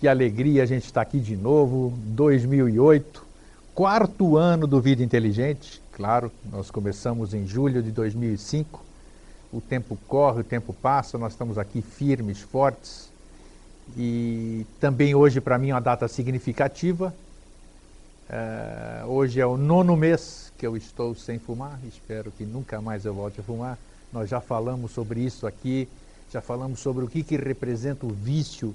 Que alegria a gente estar aqui de novo, 2008, quarto ano do Vida Inteligente. Claro, nós começamos em julho de 2005. O tempo corre, o tempo passa, nós estamos aqui firmes, fortes. E também hoje, para mim, é uma data significativa. É, hoje é o nono mês que eu estou sem fumar, espero que nunca mais eu volte a fumar. Nós já falamos sobre isso aqui, já falamos sobre o que, que representa o vício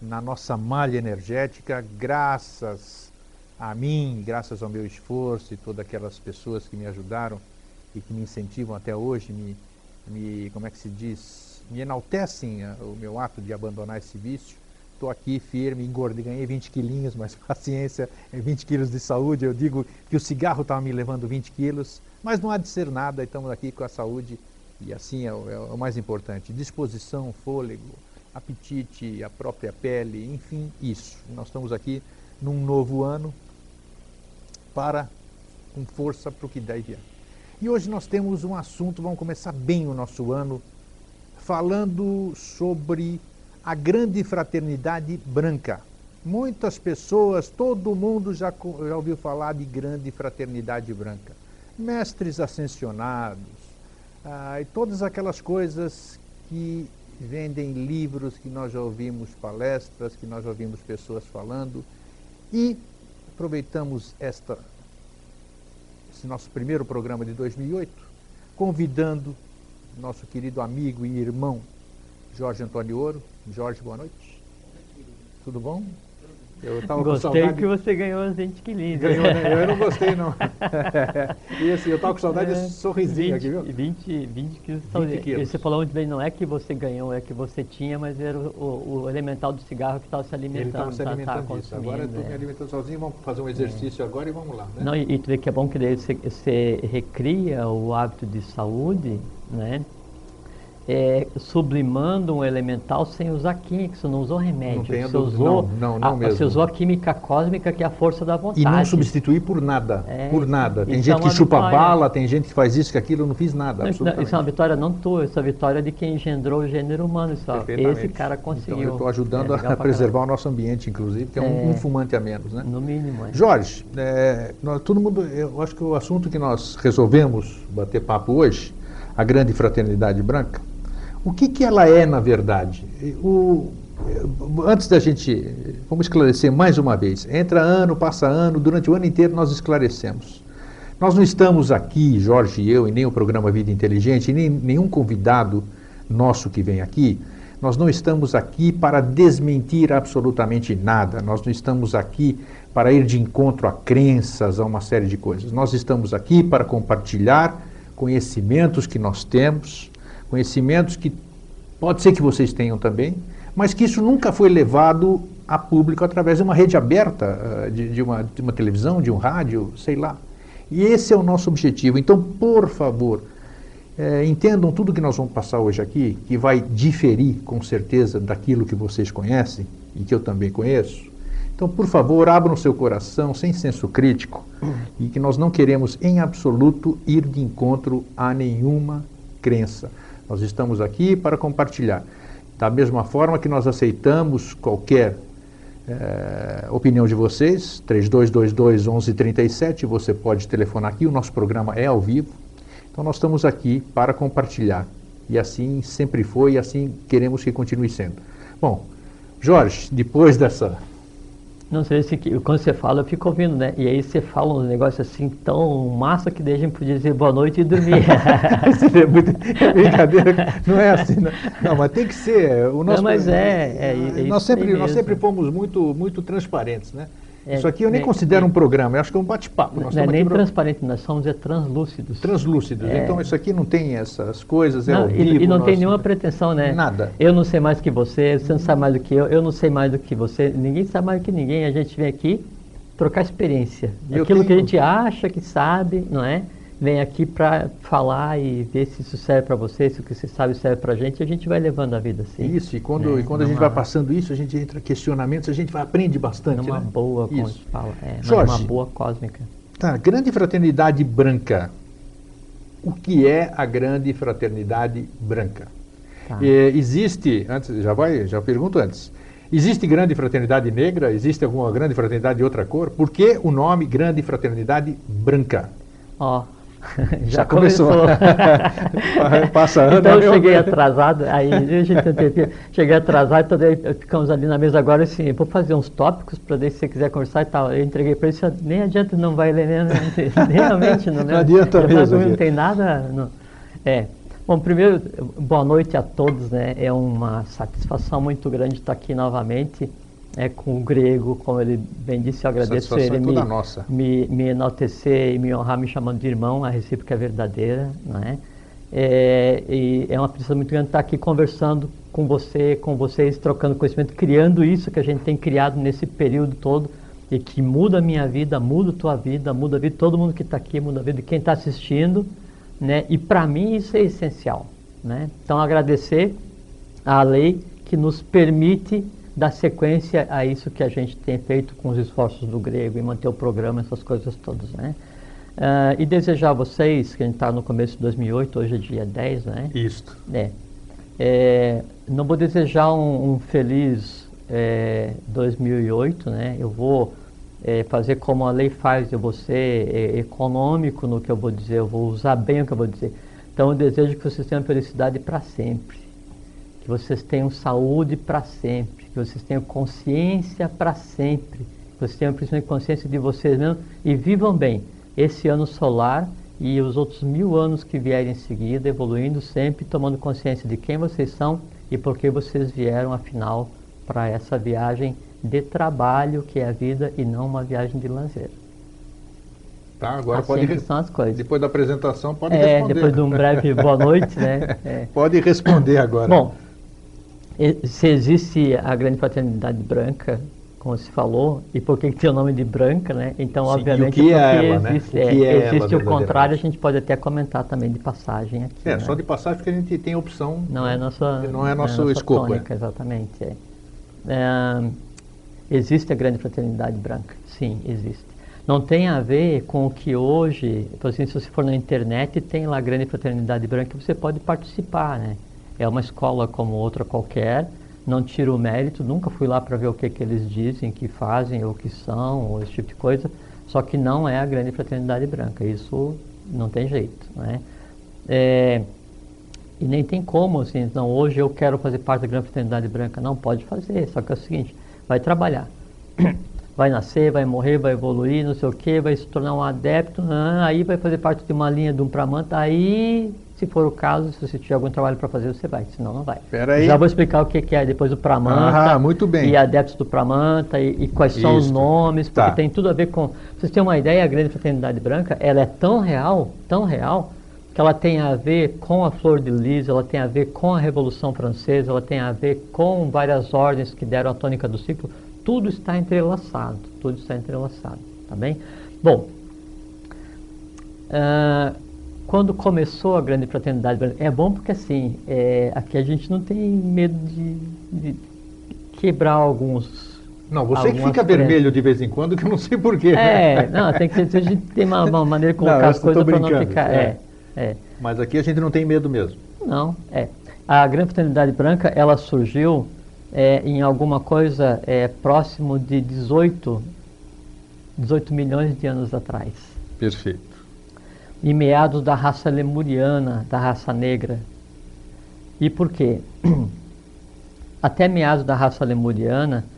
na nossa malha energética, graças a mim, graças ao meu esforço e todas aquelas pessoas que me ajudaram e que me incentivam até hoje, me, me como é que se diz, me enaltecem a, o meu ato de abandonar esse vício. Estou aqui firme, engordei, ganhei 20 quilinhos, mas paciência, 20 é quilos de saúde. Eu digo que o cigarro estava me levando 20 quilos, mas não há de ser nada, estamos aqui com a saúde e assim é o, é o mais importante. Disposição, fôlego, apetite, a própria pele, enfim, isso. Nós estamos aqui num novo ano para com força para o que der e vier. E hoje nós temos um assunto, vamos começar bem o nosso ano, falando sobre a grande fraternidade branca. Muitas pessoas, todo mundo já, já ouviu falar de grande fraternidade branca. Mestres ascensionados, ah, e todas aquelas coisas que vendem livros que nós já ouvimos palestras, que nós já ouvimos pessoas falando e aproveitamos esta, esse nosso primeiro programa de 2008, convidando nosso querido amigo e irmão Jorge Antônio Ouro. Jorge, boa noite. Tudo bom? Eu tava gostei com saudade... que você ganhou 20 quilinhos. Ganhou, né? Eu não gostei, não. e assim, eu estava com saudade é, desse sorrisinho 20, aqui, viu? 20, 20 quilos. 20 quilos. Você falou muito bem, não é que você ganhou, é que você tinha, mas era o, o, elemental do cigarro que estava se alimentando. Ele estava se tá, alimentando tá, tá Agora eu estou é. me alimentando sozinho, vamos fazer um exercício é. agora e vamos lá. Né? Não, e, e tu vê que é bom que daí você, você recria o hábito de saúde, né? É, sublimando um elemental sem usar química, você não usou remédio. Não tenho você usou, não, não, não a, mesmo. Você usou a química cósmica, que é a força da vontade. E não substituir por nada, é, por nada. Tem gente é que chupa vitória. bala, tem gente que faz isso, que aquilo, eu não fiz nada, não, Isso é uma vitória não tua, isso é a vitória de quem engendrou o gênero humano. Só. Esse cara conseguiu. Então, eu estou ajudando é, a preservar o nosso ambiente, inclusive, que é, um, um, é. fumante a menos, né? No mínimo. Jorge, nós, todo mundo, eu acho que o assunto que nós resolvemos bater papo hoje, a grande fraternidade branca, o que, que ela é, na verdade? O, antes da gente, vamos esclarecer mais uma vez. Entra ano, passa ano, durante o ano inteiro nós esclarecemos. Nós não estamos aqui, Jorge e eu, e nem o programa Vida Inteligente, nem nenhum convidado nosso que vem aqui, nós não estamos aqui para desmentir absolutamente nada, nós não estamos aqui para ir de encontro a crenças, a uma série de coisas. Nós estamos aqui para compartilhar conhecimentos que nós temos, conhecimentos que pode ser que vocês tenham também, mas que isso nunca foi levado a público através de uma rede aberta, eh, de, de, uma, de uma televisão, de um rádio, sei lá. E esse é o nosso objetivo. Então, por favor, é, entendam tudo que nós vamos passar hoje aqui, que vai diferir com certeza daquilo que vocês conhecem e que eu também conheço. Então, por favor, abram seu coração sem senso crítico e que nós não queremos em absoluto ir de encontro a nenhuma crença. Nós estamos aqui para compartilhar. Da mesma forma que nós aceitamos qualquer é, opinião de vocês, 3222 1137, você pode telefonar aqui, o nosso programa é ao vivo. Então nós estamos aqui para compartilhar. E assim sempre foi e assim queremos que continue sendo. Bom, Jorge, depois dessa não sei se quando você fala, eu fico ouvindo, né? E aí você fala um negócio assim tão massa que deixa podia dizer boa noite e dormir. é muito brincadeira, não é assim, não. não. mas tem que ser. O nosso, não, mas é, é, é nós sempre nós sempre fomos muito muito transparentes, né? É, Isso aqui eu nem é, considero é, um programa, eu acho que é um bate-papo. Não é nem pra- transparente, nós somos é translúcidos. translúcidos. É. Então isso aqui não tem essas coisas, é Não, ao e, vivo, e não tem nós- nenhuma pretensão, né? Nada. Eu não sei mais que você, você não sabe mais do que eu, eu não sei mais do que você, ninguém sabe mais do que ninguém. A gente vem aqui trocar experiência. Eu Aquilo que a tenho- gente acha que sabe, não é? Vem aqui para falar e ver se isso serve para você, se o que você sabe serve para a gente, e a gente vai levando a vida assim. Isso, e quando, né? e quando a gente vai passando isso, a gente entra em questionamentos, a gente vai aprende bastante. Numa né? boa, como Isso. fala, é, Jorge. uma boa cósmica. Tá, grande fraternidade branca. O que é a grande fraternidade branca? Tá. É, existe, antes, já vai, já pergunto antes. Existe grande fraternidade negra? Existe alguma grande fraternidade de outra cor? Por que o nome grande fraternidade branca? Ó, Já começou. Passa ano, Então eu meu cheguei atrasado, aí a gente cheguei atrasado, então daí ficamos ali na mesa agora assim, vou fazer uns tópicos para daí se você quiser conversar e tal. Eu entreguei para ele, "Senhor, nem adianta, não vai ler, nem, nem realmente não, né? Não adianta Eu mesmo, falo, Não tem nada. Não. É. Bom, primeiro, boa noite a todos, né? É uma satisfação muito grande estar aqui novamente. É, com o grego, como ele bem disse, eu agradeço Satisfação ele é me, me, me enaltecer e me honrar me chamando de irmão, a recíproca é verdadeira, não é? É, e é uma felicidade muito grande estar aqui conversando com você, com vocês, trocando conhecimento, criando isso que a gente tem criado nesse período todo e que muda a minha vida, muda a tua vida, muda a vida de todo mundo que está aqui, muda a vida de quem está assistindo, né? E para mim isso é essencial, né? Então agradecer a lei que nos permite dar sequência a isso que a gente tem feito com os esforços do grego e manter o programa, essas coisas todas, né? Ah, e desejar a vocês, que a gente está no começo de 2008, hoje é dia 10, né? Isto. É. É, não vou desejar um, um feliz é, 2008, né? Eu vou é, fazer como a lei faz, eu vou ser é, econômico no que eu vou dizer, eu vou usar bem o que eu vou dizer. Então eu desejo que vocês tenham felicidade para sempre, que vocês tenham saúde para sempre, que vocês tenham consciência para sempre, que vocês tenham principalmente consciência de vocês mesmos e vivam bem esse ano solar e os outros mil anos que vierem em seguida, evoluindo sempre, tomando consciência de quem vocês são e por que vocês vieram, afinal, para essa viagem de trabalho que é a vida e não uma viagem de lazer. Tá, agora assim pode re- são as coisas. depois da apresentação pode É, responder. depois de um breve boa noite, né? É. Pode responder agora. Bom, se existe a grande fraternidade branca, como se falou, e por que tem o nome de branca, né? Então, Sim, e o obviamente, que é porque ela, né? existe, O é, é ela existe o verdadeiramente? contrário, a gente pode até comentar também de passagem aqui. é, né? só de passagem porque a gente tem opção. Não é nossa, Não é nosso nossa escopo, é. tônica, exatamente. é. É, existe a grande fraternidade branca? Sim, existe. Não tem a ver com o que hoje, por exemplo, se você for na internet, tem lá a grande fraternidade branca, você pode participar, né? É uma escola como outra qualquer, não tira o mérito, nunca fui lá para ver o que, que eles dizem, que fazem, ou que são, ou esse tipo de coisa, só que não é a grande fraternidade branca, isso não tem jeito, né? É, e nem tem como, assim, não, hoje eu quero fazer parte da Grande Fraternidade Branca. Não, pode fazer, só que é o seguinte, vai trabalhar. Vai nascer, vai morrer, vai evoluir, não sei o quê, vai se tornar um adepto, aí vai fazer parte de uma linha de um Pramanta, aí, se for o caso, se você tiver algum trabalho para fazer, você vai, senão não vai. Pera aí. Já vou explicar o que, que é depois do Pramanta. Ah, muito bem. E adeptos do Pramanta, e, e quais são os Isso. nomes, porque Tá. tem tudo a ver com... Vocês têm uma ideia, a Grande Fraternidade Branca, ela é tão real, tão real, que ela tem a ver com a Flor de Lis, ela tem a ver com a Revolução Francesa, ela tem a ver com várias ordens que deram a tônica do ciclo, tudo está entrelaçado, tudo está entrelaçado, tá bem? Bom, ah, quando começou a Grande Fraternidade Branca, é bom porque assim, é, aqui a gente não tem medo de, de quebrar alguns Não, você que fica vermelho de vez em quando, que eu não sei porquê. É, não, tem que a gente tem uma, uma maneira de Não, colocar eu as coisas para não ficar. é. É, é. Mas aqui a gente não tem medo mesmo. Não, é. A Grande Fraternidade Branca, ela surgiu é, em alguma coisa é, próximo de 18, 18 milhões de anos atrás. Perfeito. Em meados da raça lemuriana, da raça negra. E por quê? Até meados da raça lemuriana,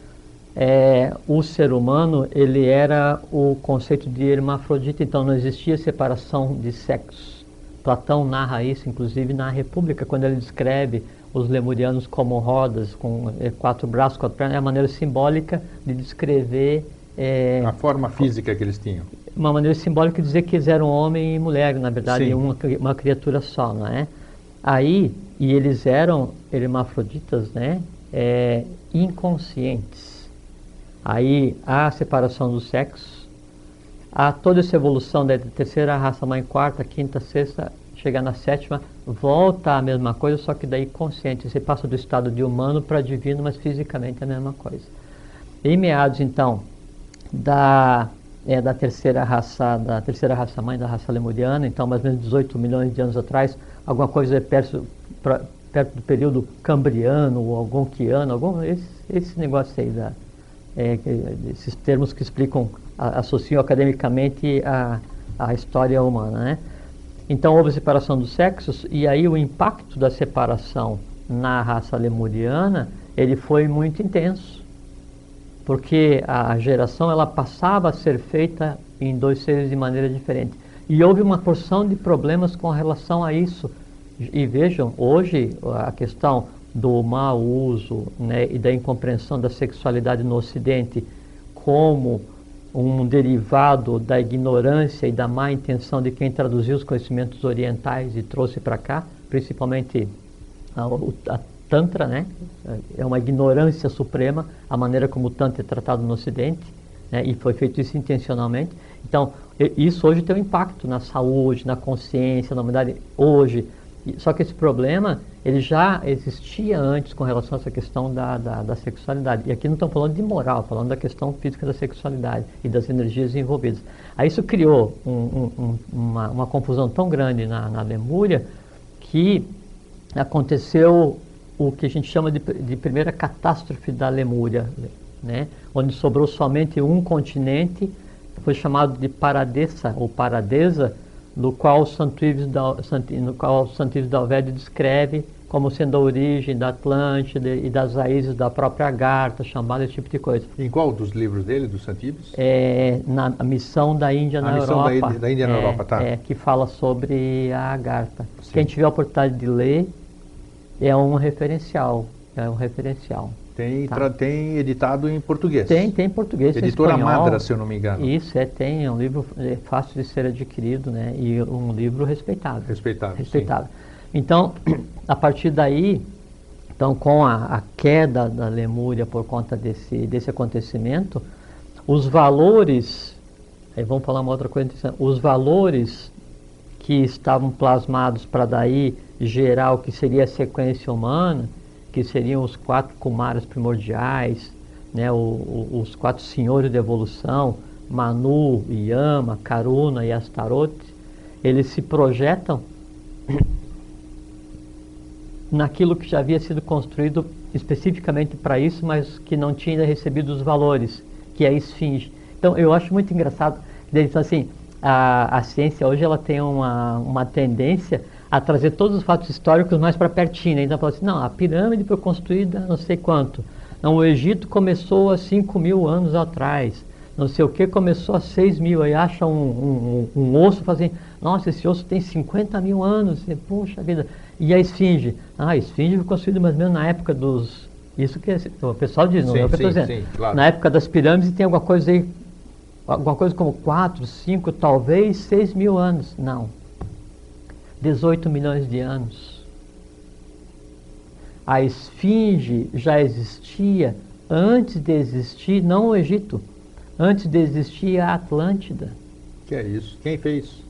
é, o ser humano ele era o conceito de hermafrodita, então não existia separação de sexos. Platão narra isso, inclusive na República, quando ele descreve os lemurianos como rodas, com eh, quatro braços, quatro pernas, é a maneira simbólica de descrever é, A forma física que eles tinham. Uma maneira simbólica de dizer que eles eram homem e mulher, na verdade, uma, uma criatura só, não é? Aí, e eles eram hermafroditas, né? É, inconscientes. Aí há a separação dos sexos, há toda essa evolução da terceira raça mãe, quarta, quinta, sexta, chegar na sétima, volta a mesma coisa, só que daí consciente. Você passa do estado de humano para divino, mas fisicamente é a mesma coisa. Em meados, então, da, é, da terceira raça, da terceira raça mãe, da raça lemuriana, então mais ou menos 18 milhões de anos atrás, alguma coisa perto, pra- perto do período cambriano ou algonquiano, algum, esse, esse negócio aí da, é, esses termos que explicam, associam academicamente a, a história humana, né? Então houve separação dos sexos e aí o impacto da separação na raça lemuriana ele foi muito intenso, porque a geração ela passava a ser feita em dois seres de maneira diferente e houve uma porção de problemas com relação a isso. E vejam, hoje a questão do mau uso né, e da incompreensão da sexualidade no Ocidente como um derivado da ignorância e da má intenção de quem traduziu os conhecimentos orientais e trouxe para cá, principalmente a, a Tantra, né? É uma ignorância suprema a maneira como o Tantra é tratado no Ocidente, né? E foi feito isso intencionalmente. Então, isso hoje tem um impacto na saúde, na consciência, na humanidade, hoje. Só que esse problema, ele já existia antes com relação a essa questão da, da, da sexualidade. E aqui não estamos falando de moral, falando da questão física da sexualidade e das energias envolvidas. Aí isso criou um- um- uma, uma confusão tão grande na, na Lemúria que aconteceu o que a gente chama de, de primeira catástrofe da Lemúria, né? onde sobrou somente um continente, foi chamado de Paradessa ou Paradesa, no qual Santo Ives da, no qual Santo Ives da descreve como sendo a origem da Atlântida e das raízes da própria Agartha, chamada esse tipo de coisa. Em qual dos livros dele, dos Santibes? É, na missão da Índia A na missão Europa. Índia- da Índia na é, Europa, tá. É, que fala sobre a Agartha. Sim. Quem tiver a oportunidade de ler, é um referencial. É um referencial. Tem, Tá. tem editado em português. Tem, tem em português, Editora espanhol. Madra, se eu não me engano. Isso, é, tem. É um livro é, fácil de ser adquirido, né? E um livro respeitável. Respeitável. sim. respeitável. Então, a partir daí, então com a, a queda da Lemúria por conta desse, desse acontecimento, os valores, aí vamos falar uma outra coisa interessante, os valores que estavam plasmados para daí gerar o que seria a sequência humana, que seriam os quatro kumaras primordiais, né, o- o- os quatro senhores de evolução, Manu, Yama, Karuna e Astaroth, eles se projetam naquilo que já havia sido construído especificamente para isso, mas que não tinha ainda recebido os valores, que é a esfinge. Então, eu acho muito engraçado, eles assim, a, a ciência hoje ela tem uma, uma tendência a trazer todos os fatos históricos mais para pertinho. né? Então, fala assim, não, a pirâmide foi construída não sei quanto. Não, o Egito começou há 5 mil anos atrás. Não sei o que começou há 6 mil. Aí acha um, um, um osso, fala assim, nossa, esse osso tem 50 mil anos. E, Puxa vida. E a esfinge? Ah, a esfinge foi construída mais ou menos na época dos... Isso que é- o pessoal diz, não Sim, é o que eu estou dizendo. sim, claro. Na época das pirâmides tem alguma coisa aí, alguma coisa como 4, 5, talvez 6 mil anos. Não. 18 milhões de anos. A esfinge já existia antes de existir, não o Egito, antes de existir a Atlântida, Que é isso? Quem fez?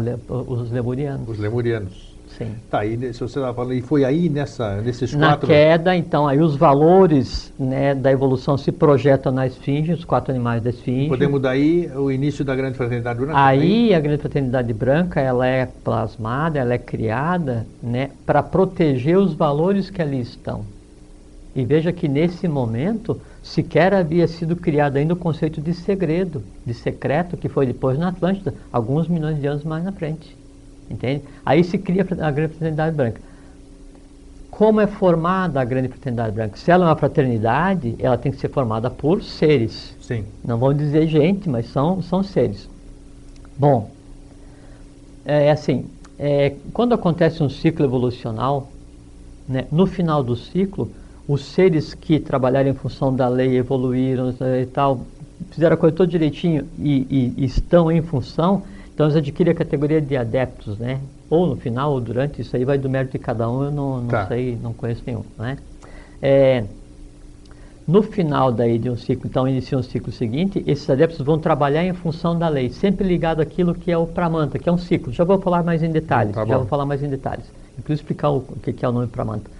le- os lemurianos. Os lemurianos. Sim. Tá aí, se você estava falando, e foi aí nessa, nesses Na quatro. queda, então, aí os valores né, da evolução se projetam na esfinge, os quatro animais da esfinge. Podemos daí o início da grande fraternidade branca? Aí a grande fraternidade branca ela é plasmada, ela é criada né, para proteger os valores que ali estão. E veja que nesse momento sequer havia sido criado ainda o conceito de segredo, de secreto, que foi depois na Atlântida, alguns milhões de anos mais na frente. Entende? Aí se cria a grande fraternidade branca. Como é formada a grande fraternidade branca? Se ela é uma fraternidade, ela tem que ser formada por seres. Sim. Não vamos dizer gente, mas são, são seres. Bom, é assim, é, quando acontece um ciclo evolucional, né, no final do ciclo, os seres que trabalharam em função da lei evoluíram e tal, fizeram a coisa toda direitinho e, e, estão em função, então eles adquirem a categoria de adeptos, né? Ou no final ou durante, isso aí vai do mérito de cada um, eu não, não tá. sei, não conheço nenhum, né? É, no final daí de um ciclo, então inicia um ciclo seguinte, esses adeptos vão trabalhar em função da lei, sempre ligado àquilo que é o Pramanta, que é um ciclo. Já vou falar mais em detalhes, tá já vou falar mais em detalhes. Inclusive explicar o que é o nome Pramanta.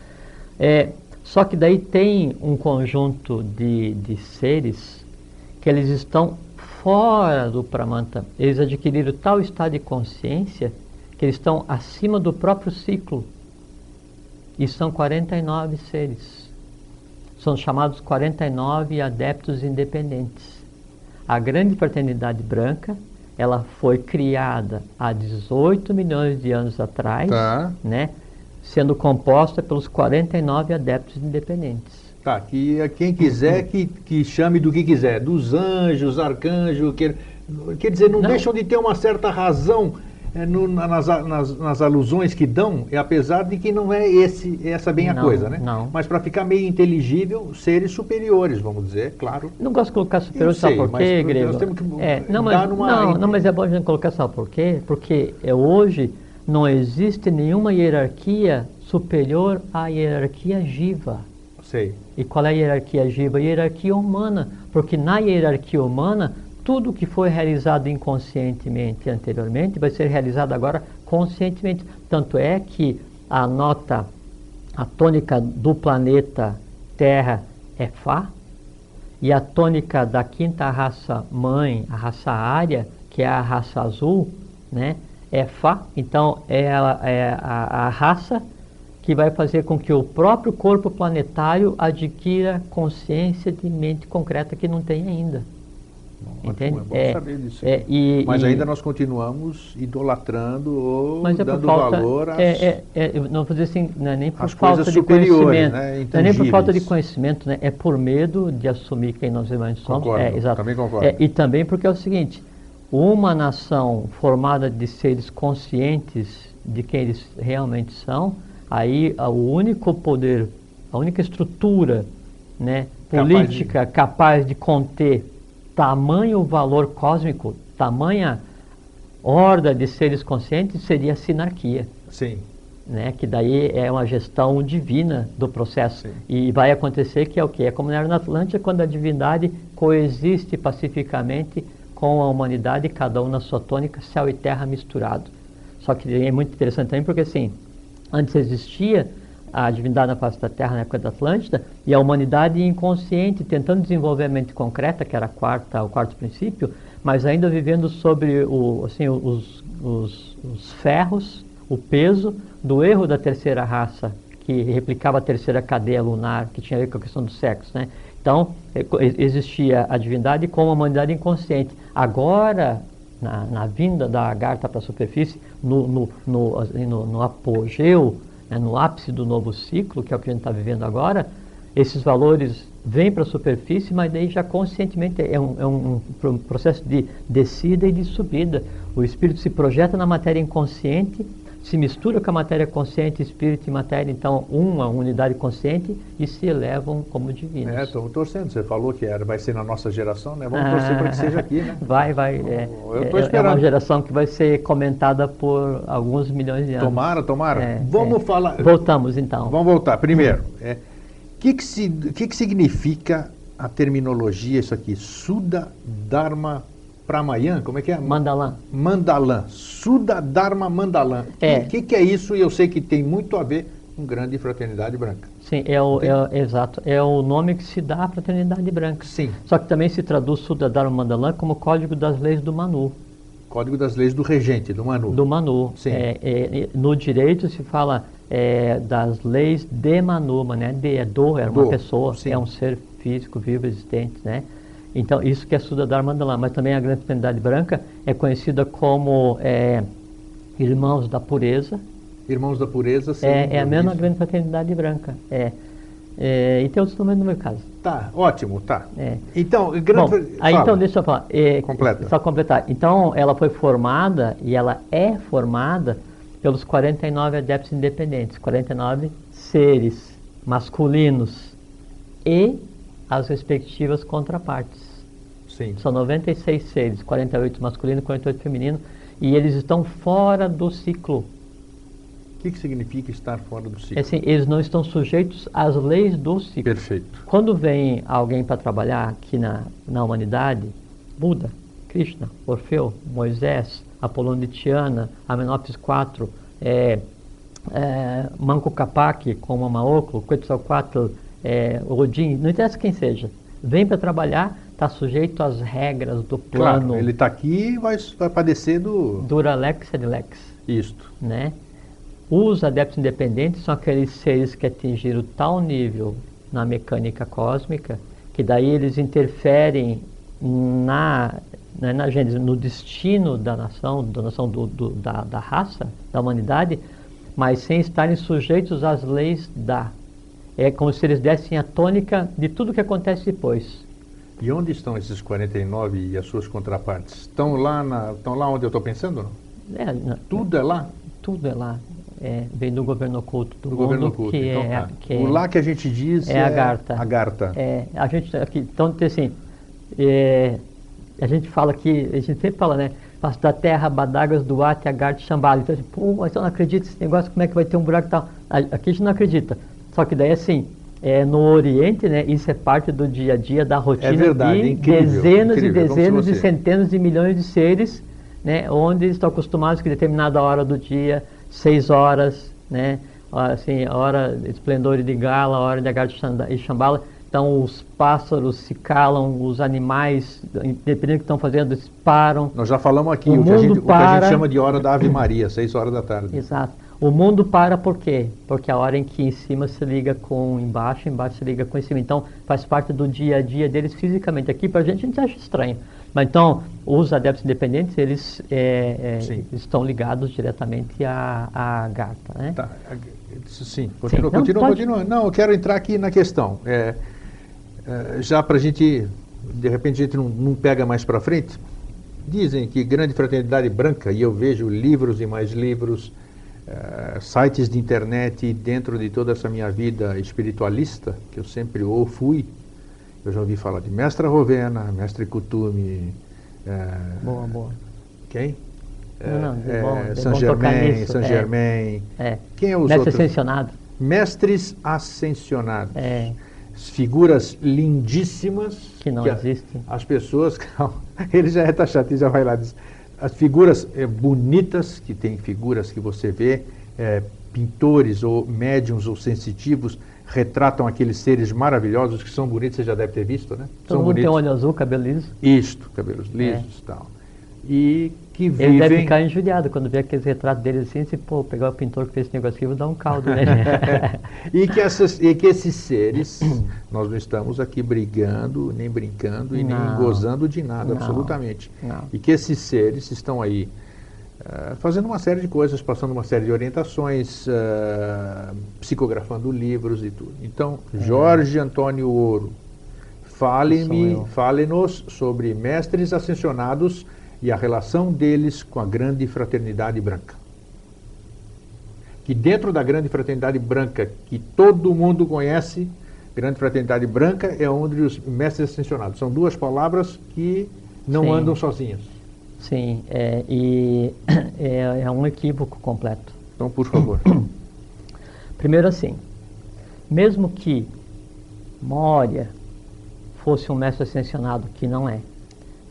É, só que daí tem um conjunto de, de seres que eles estão fora do Pramanta. Eles adquiriram tal estado de consciência que eles estão acima do próprio ciclo. E são 49 seres. São chamados 49 adeptos independentes. A grande fraternidade branca, ela foi criada há 18 milhões de anos atrás, tá. né? sendo composta pelos 49 adeptos independentes. Tá, que quem quiser que, que chame do que quiser, dos anjos, arcanjos, que, quer dizer, não, não. deixam de ter uma certa razão é, no, nas, nas, nas, alusões que dão, é, apesar de que não é esse, essa bem a não, coisa, né? Não. Mas para ficar meio inteligível, seres superiores, vamos dizer, claro. Não gosto de colocar superior, sabe por quê, Grego? Nós temos que é, não, mas, não, não, mas é bom a gente colocar, sabe por quê? Porque é, hoje não existe nenhuma hierarquia superior à hierarquia jiva. Sei. E qual é a hierarquia jiva? A hierarquia humana, porque na hierarquia humana tudo que foi realizado inconscientemente anteriormente vai ser realizado agora conscientemente. Tanto é que a nota, a tônica do planeta Terra é Fá, e a tônica da quinta raça mãe, a raça área, que é a raça azul, né, é Fá. Então é, a, é a, a raça que vai fazer com que o próprio corpo planetário adquira consciência de mente concreta que não tem ainda. Entende? É bom é, saber disso. É, e, mas e, ainda nós continuamos idolatrando ou é dando falta, valor às... É, é, é não vou dizer assim, não é nem por falta de conhecimento. Né, não é nem por falta de conhecimento, né? é por medo de assumir quem nós realmente somos. Concordo, é, exato. também concordo. e também porque é o seguinte, uma nação formada de seres conscientes de quem eles realmente são, aí o único poder, a única estrutura né, política capaz de... capaz de conter tamanho valor cósmico, tamanha horda de seres conscientes seria a sinarquia. Sim. Né, que daí é uma gestão divina do processo. Sim. E vai acontecer que é o que? É como era na Atlântida, quando a divindade coexiste pacificamente com a humanidade, cada um na sua tônica, céu e terra misturado. Só que é muito interessante também porque assim, antes existia a divindade na face da Terra na época da Atlântida e a humanidade inconsciente tentando desenvolver a mente concreta, que era a quarta, o quarto princípio, mas ainda vivendo sobre o, assim, os, os, os ferros, o peso do erro da terceira raça, que replicava a terceira cadeia lunar, que tinha a ver com a questão do sexo. Né? Então, existia a divindade com a humanidade inconsciente. Agora, na, na vinda da Agartha para a superfície, no, no, no, assim, no, no apogeu né, no ápice do novo ciclo, que é o que a gente está vivendo agora, esses valores vêm para a superfície, mas daí já conscientemente é um, é um, um processo de descida e de subida. O espírito se projeta na matéria inconsciente se mistura com a matéria consciente, espírito e matéria, então uma unidade consciente e se elevam como divinos. É, estamos torcendo. Você falou que era, vai ser na nossa geração, né? Vamos ah, torcer para que seja aqui, né? Vai, vai. É, Eu estou esperando. É uma geração que vai ser comentada por alguns milhões de anos. Tomara, tomara. É, Vamos é. falar. Voltamos então. Vamos voltar. Primeiro, o é, que, que, se, que, que significa a terminologia, isso aqui? Suda Dharma Pramayan, como é que é? Mandalã. Mandalã. Suda Dharma Mandalã. O é. que, que é isso? E eu sei que tem muito a ver com grande fraternidade branca. Sim, é o, é, exato. É o nome que se dá à fraternidade branca. Sim. Só que também se traduz Suda Dharma Mandalã como Código das Leis do Manu. Código das Leis do Regente, do Manu. Do Manu. Sim. É, é, no direito se fala é, das leis de Manuma, né? De é do, é uma do, pessoa, sim. é um ser físico vivo existente, né? Então, isso que é Sudadhar Mandala, mas também a Grande Fraternidade Branca é conhecida como é, Irmãos da Pureza. Irmãos da Pureza, sim. É, é a mesma Grande Fraternidade Branca, é. é. e tem outros nomes no meu caso. Tá, ótimo, tá. É. Então, grande... Bom, aí então, deixa eu falar. É, Completa. Só completar. Então, ela foi formada, e ela é formada pelos 49 adeptos independentes, 49 seres masculinos e as respectivas contrapartes. Sim. São 96 seres, 48 masculino e 48 feminino, e eles estão fora do ciclo. O que, que significa estar fora do ciclo? É assim, eles não estão sujeitos às leis do ciclo. Perfeito. Quando vem alguém para trabalhar aqui na, na humanidade, Buda, Krishna, Orfeu, Moisés, Apolônio de Tiana, Amenófis IV, é, é, Manco Capac, como Quetzalcoatl, é, Odin, não interessa quem seja, vem para trabalhar, está sujeito às regras do plano. Claro, ele está aqui e vai, vai padecer do... Dura lex et lex. Isto. Né? Os adeptos independentes são aqueles seres que atingiram tal nível na mecânica cósmica que daí eles interferem na, né, na gênese, no destino da nação, da nação do, do, da, da raça, da humanidade, mas sem estarem sujeitos às leis da. É como se eles dessem a tônica de tudo que acontece depois. E onde estão esses 49 e as suas contrapartes? Estão lá, na, estão lá onde eu estou pensando? Não? É, não, Tudo é lá? Tudo é lá. É, vem do governo oculto do, Do mundo, governo oculto. que então, é, tá. que o é- lá que a gente diz é a Garta. A Garta. É, a gente aqui, então assim, é, a gente fala aqui, a gente sempre fala, né? Faço da terra, badagas, do ate, agarte, chambala. Então, pô, mas eu não acredito nesse negócio, como é que vai ter um buraco e tal? Aqui a gente não acredita. Só que daí assim, é, no Oriente, né, isso é parte do dia a dia, da rotina verdade, de incrível, dezenas incrível, e como se dezenas e centenas de milhões de seres, né, onde estão acostumados que determinada hora do dia, seis horas, né, assim, hora de esplendor e de gala, hora de agarte e chambala, então os pássaros se calam, os animais, independente do que estão fazendo, eles param. Nós já falamos aqui O o, que a, gente, o que a gente chama de hora da Ave Maria, 6 horas da tarde. Exato. O mundo para por quê? Porque a hora em que em cima se liga com embaixo, embaixo se liga com em cima. Então faz parte do dia a dia deles fisicamente. Aqui pra gente a gente acha estranho. Mas então, os adeptos independentes, eles é, é, Sim. estão ligados diretamente à, à gata, né? Tá. Sim, continua, Não, continua, pode. continua. Não, eu quero entrar aqui na questão. É, é, já para a gente, de repente, a gente não, não pega mais para frente. Dizem que grande fraternidade branca, e eu vejo livros e mais livros, eh, sites de internet dentro de toda essa minha vida espiritualista, que eu sempre ou fui. Eu já ouvi falar de Mestra Rovena, Mestre Kutume, eh, Boa, boa. quem? Não, não, Eh, bom- Saint bom tocar Germain, nisso, Saint é. Germain. É. Quem é os Mestre outros? ascensionado. Mestres ascensionados. É. Figuras lindíssimas. Que não a- existem. As pessoas. Ele já é ele já vai lá. Diz, as figuras eh, bonitas, que tem figuras que você vê, eh, pintores ou médiums ou sensitivos, retratam aqueles seres maravilhosos que são bonitos, você já deve ter visto, né? Todo são mundo tem bonitos. olho azul, cabelo liso. Isto, cabelos lisos e tal. E que Ele deve vivem. ficar injuriado quando vê aqueles retratos dele assim, se pô, pegar o pintor que fez esse negócio aqui, vou dar um caldo nele. e, que essas, e que esses seres, nós não estamos aqui brigando, nem brincando e nem Não. gozando de nada, Não. absolutamente. Não. E que esses seres estão aí eh, fazendo uma série de coisas, passando uma série de orientações, eh, psicografando livros e tudo. Então, Jorge Antônio Ouro, fale-me, fale-nos sobre mestres ascensionados e a relação deles com a grande fraternidade branca que dentro da grande fraternidade branca, que todo mundo conhece, grande fraternidade branca é onde os mestres ascensionados. São duas palavras que não Sim. andam sozinhas. Sim, é, e é, é um equívoco completo. Então, por favor. Primeiro assim, mesmo que Moria fosse um mestre ascensionado, que não é,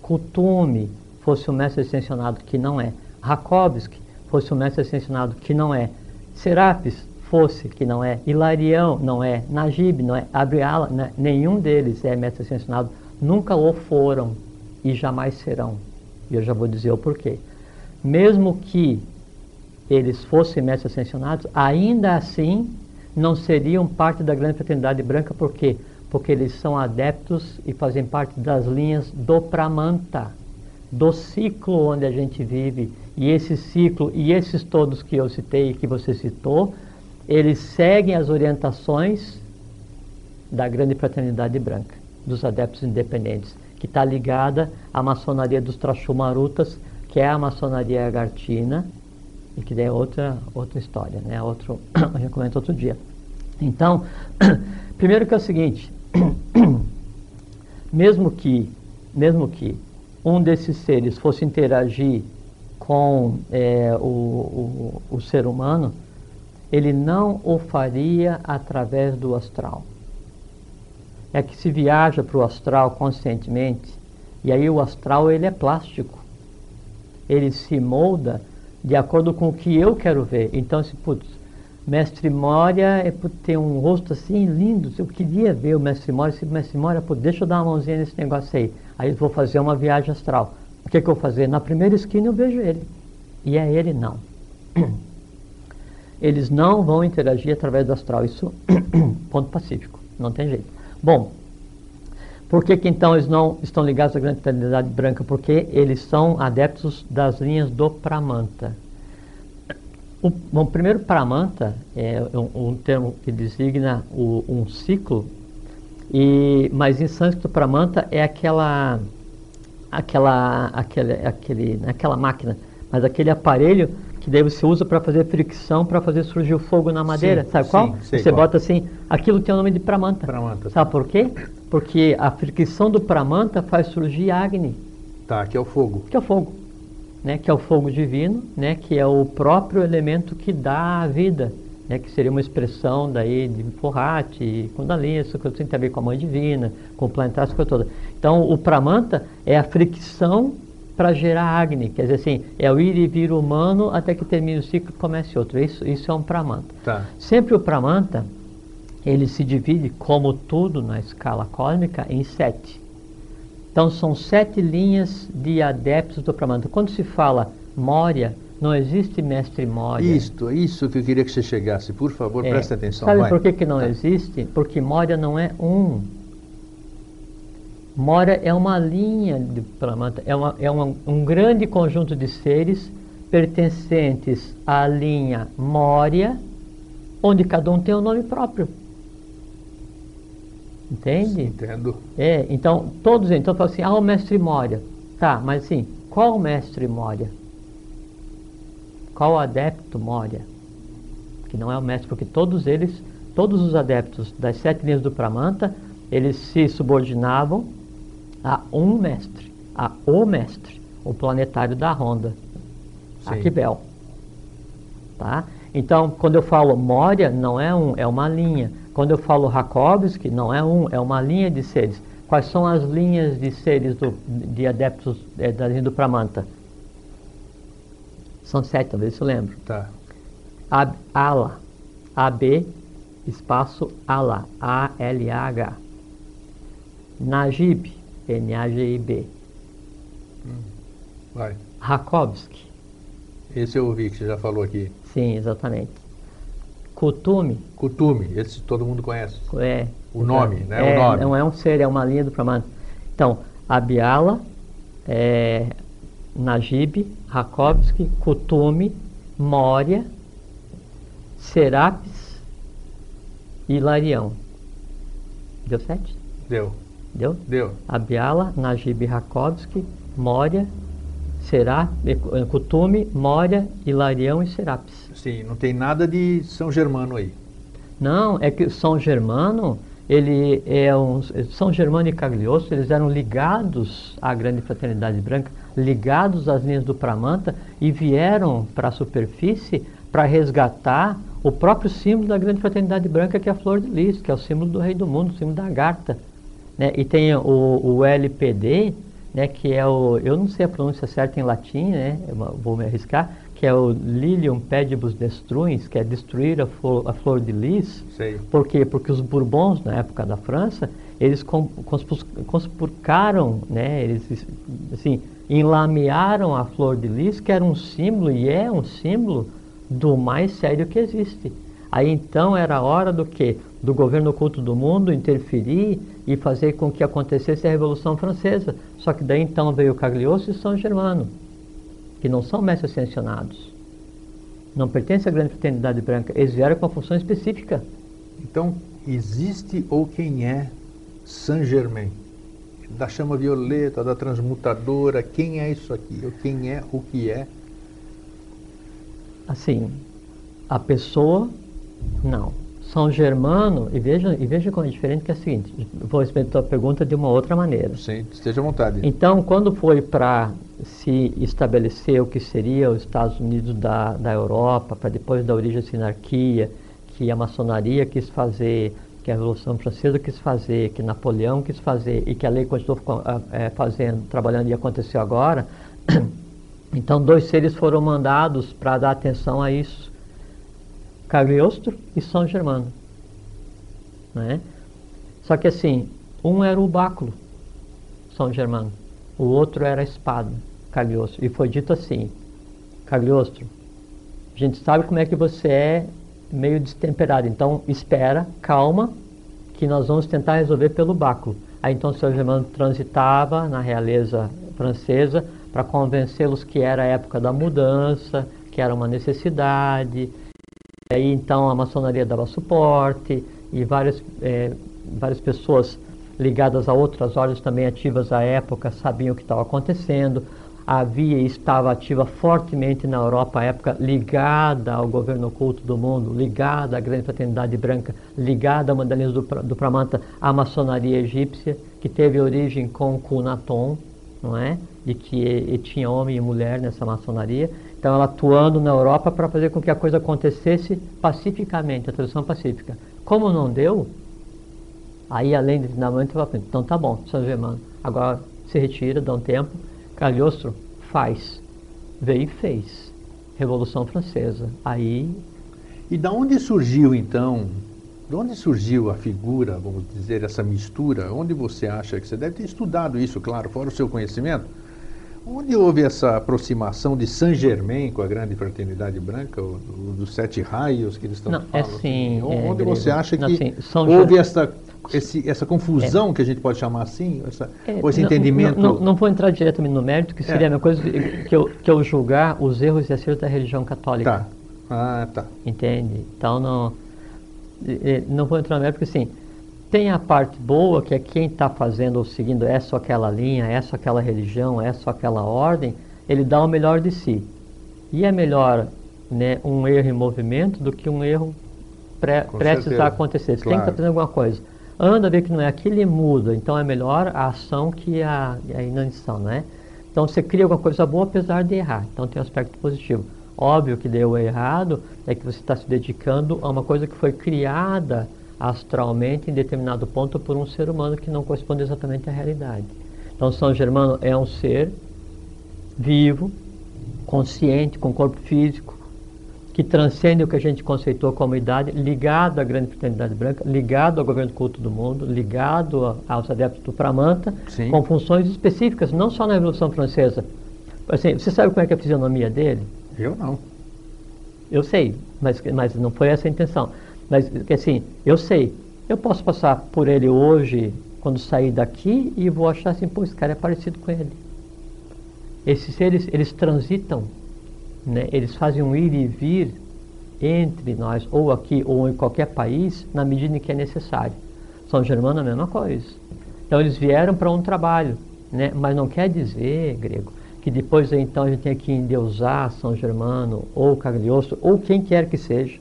Kutume fosse um mestre ascensionado, que não é, Rakovsky fosse um mestre ascensionado, que não é, Serapis fosse, que não é, Hilarião não é, Najib não é, Abriala, né, nenhum deles é mestre ascensionado, nunca o foram e jamais serão. E eu já vou dizer o porquê. Mesmo que eles fossem mestres ascensionados, ainda assim não seriam parte da grande fraternidade branca, por quê? Porque eles são adeptos e fazem parte das linhas do Pramanta, do ciclo onde a gente vive. E esse ciclo e esses todos que eu citei que você citou, eles seguem as orientações da grande fraternidade branca, dos adeptos independentes, que está ligada à maçonaria dos Trachumarutas, que é a maçonaria agartina, e que é outra, outra história, né? Outro, a gente comenta outro dia. Então, primeiro que é o seguinte, mesmo que, mesmo que um desses seres fosse interagir com é, o, o, o ser humano, ele não o faria através do astral. É que se viaja para o astral conscientemente, e aí o astral ele é plástico. Ele se molda de acordo com o que eu quero ver. Então, se putz, Mestre Moria é por ter um rosto assim lindo. Eu queria ver o Mestre Moria. Se o Mestre Moria, pô, deixa eu dar uma mãozinha nesse negócio aí. Aí eu vou fazer uma viagem astral. O que, que eu vou fazer? Na primeira esquina eu vejo ele. E é ele não. Eles não vão interagir através do astral. Isso, ponto pacífico. Não tem jeito. Bom, por que, que então eles não estão ligados à grande eternidade branca? Porque eles são adeptos das linhas do Pramanta. O, bom, primeiro, Pramanta é um, um termo que designa o, um ciclo, e, mas em sânscrito, Pramanta é aquela, aquela, aquele, aquele, né, aquela máquina, mas aquele aparelho que daí você usa para fazer fricção, para fazer surgir o fogo na madeira. Sim, Sabe sim, qual? sei Você qual. bota assim, aquilo tem o nome de Pramanta. Pramanta. Sabe por quê? Porque a fricção do Pramanta faz surgir Agni, Tá, aqui é o fogo. que é o fogo, né? que é o fogo divino, né? que é o próprio elemento que dá a vida, né? que seria uma expressão daí de Forrati, Kundalini, isso que tem a ver com a mãe divina, com o planetário, essa coisa toda. Então, o Pramanta é a fricção para gerar Agni, quer dizer assim, é o ir e vir humano até que termine o ciclo e comece outro. Isso, isso é um Pramanta. Tá. Sempre o Pramanta, ele se divide, como tudo na escala cósmica, em sete. Então são sete linhas de adeptos do Pramanta. Quando se fala Moria, não existe mestre Moria. Isto, isso que eu queria que você chegasse. Por favor, É. preste atenção. Sabe vai. por que, que não Tá. existe? Porque Moria não é um. Moria é uma linha de Pramanta, é, uma, é uma- um grande conjunto de seres pertencentes à linha Moria, onde cada um tem um nome próprio. Entende? Entendo. É, então, todos, então, fala assim, ah, o mestre Moria. Tá, mas assim, qual o mestre Moria? Qual o adepto Moria? Que não é o mestre, porque todos eles, todos os adeptos das sete linhas do Pramanta, eles se subordinavam a um mestre, a o mestre, o planetário da Ronda, Sim. Aquibel. Tá? Então, quando eu falo Moria, não é um, é uma linha. Quando eu falo Rakovsky, não é um, é uma linha de seres. Quais são as linhas de seres do, de adeptos eh, da linha do Pramanta? São sete, talvez você lembre. Tá. Ab, Ala, AB, espaço Ala, A-L-A-H. Najib, N-A-G-I-B. Vai. Rakovsky, Esse eu ouvi que você já falou aqui. sim, exatamente. Kutumi, Kutume, esse todo mundo conhece. É. O nome, né? O É, nome. Não é um ser, é uma linha do Pramana. Então, Abiala, é, Najib, Rakovsky, Kutumi, Moria, Serapis e Larião. Deu sete? Deu, Deu? deu. Abiala, Najib, Rakovsky, Moria, Serap, eh, Kutumi, Moria, Hilarião e Serapis. Sim, não tem nada de São Germano aí. Não, é que São Germano, ele é um, São Germano e Cagliostro, eles eram ligados à grande fraternidade branca, ligados às linhas do Pramanta e vieram para a superfície para resgatar o próprio símbolo da grande fraternidade branca, que é a flor de lis, que é o símbolo do rei do mundo, o símbolo da Agartha. Né? E tem o, o LPD, né, que é o, eu não sei a pronúncia certa em latim, né, vou me arriscar, que é o Lilium pedibus destruens, que é destruir a flor, a flor de lis. Sei. Por quê? Porque os Bourbons, na época da França, eles conspurcaram, né, eles assim, enlamearam a flor de lis, que era um símbolo, e é um símbolo do mais sério que existe. Aí então era a hora do quê? Do governo oculto do mundo interferir e fazer com que acontecesse a Revolução Francesa. Só que daí então veio Cagliostro e São Germano, que não são mestres ascensionados. Não pertencem à grande fraternidade branca. Eles vieram com uma função específica. Então, existe ou quem é Saint Germain? Da chama violeta, da transmutadora, quem é isso aqui? Ou quem é o que é? Assim, a pessoa, não. São Germano, e veja, e veja como é diferente, que é o seguinte, vou responder a pergunta de uma outra maneira. Sim, esteja à vontade. Então, quando foi para se estabelecer o que seria os Estados Unidos da, da Europa, para depois da origem da sinarquia, que a maçonaria quis fazer, que a Revolução Francesa quis fazer, que Napoleão quis fazer e que a lei continuou é, fazendo, trabalhando e aconteceu agora, então dois seres foram mandados para dar atenção a isso. Cagliostro e São Germano. Né? Só que assim, um era o báculo, São Germano, o outro era a espada, Cagliostro. E foi dito assim, Cagliostro, a gente sabe como é que você é meio destemperado, então espera, calma, que nós vamos tentar resolver pelo báculo. Aí então São Germano transitava na realeza francesa para convencê-los que era a época da mudança, que era uma necessidade, Aí então a maçonaria dava suporte e várias, é, várias pessoas ligadas a outras ordens também ativas à época sabiam o que estava acontecendo. Havia e estava ativa fortemente na Europa à época, ligada ao governo oculto do mundo, ligada à grande fraternidade branca, ligada a Mandalinas do, do Pramanta, à maçonaria egípcia, que teve origem com Kunaton, não é? De que e, e tinha homem e mulher nessa maçonaria então, ela atuando na Europa para fazer com que a coisa acontecesse pacificamente, a tradução pacífica. Como não deu, aí além de treinamento, ela falou, então tá bom, São Germano, agora se retira, dá um tempo. Cagliostro faz. Veio e fez. Revolução Francesa. Aí. E da onde surgiu então? De onde surgiu a figura, vamos dizer, essa mistura? Onde você acha que você deve ter estudado isso, claro, fora o seu conhecimento? Onde houve essa aproximação de Saint Germain com a grande fraternidade branca, o, do, dos sete raios que eles estão não, falando? É sim, onde é, você acha que não, sim, houve essa, esse, essa confusão, é. que a gente pode chamar assim, essa, é, ou esse não, entendimento? Não, não, vou entrar diretamente no mérito, que seria é. a mesma coisa que eu, que eu julgar os erros e acertos da religião católica. Tá. Ah, tá. Entende? Então, não, não vou entrar no mérito, porque assim, tem a parte boa, que é quem está fazendo ou seguindo essa ou aquela linha, essa ou aquela religião, essa ou aquela ordem, ele dá o melhor de si. E é melhor né, um erro em movimento do que um erro pré, prestes a acontecer. Você claro. tem que estar tá fazendo alguma coisa. Anda, vê que não é aquilo e muda. Então é melhor a ação que a, a inanição, né? Então você cria alguma coisa boa apesar de errar. Então tem um aspecto positivo. Óbvio que deu errado é que você está se dedicando a uma coisa que foi criada astralmente em determinado ponto por um ser humano que não corresponde exatamente à realidade. Então, São Germano é um ser vivo, consciente, com corpo físico, que transcende o que a gente conceitou como idade, ligado à grande fraternidade branca, ligado ao governo culto do mundo, ligado aos adeptos do Pramanta, Sim. com funções específicas, não só na Revolução Francesa. Assim, você sabe como é, é a fisionomia dele? Eu não. Eu sei, mas, mas não foi essa a intenção. Mas, assim, eu sei, eu posso passar por ele hoje, quando sair daqui, e vou achar assim, pô, esse cara é parecido com ele. Esses seres, eles transitam, né? eles fazem um ir e vir entre nós, ou aqui, ou em qualquer país, na medida em que é necessário. São Germano é a mesma coisa. Então, eles vieram para um trabalho, né? mas não quer dizer, grego, que depois então a gente tem que endeusar São Germano, ou Cagliostro, ou quem quer que seja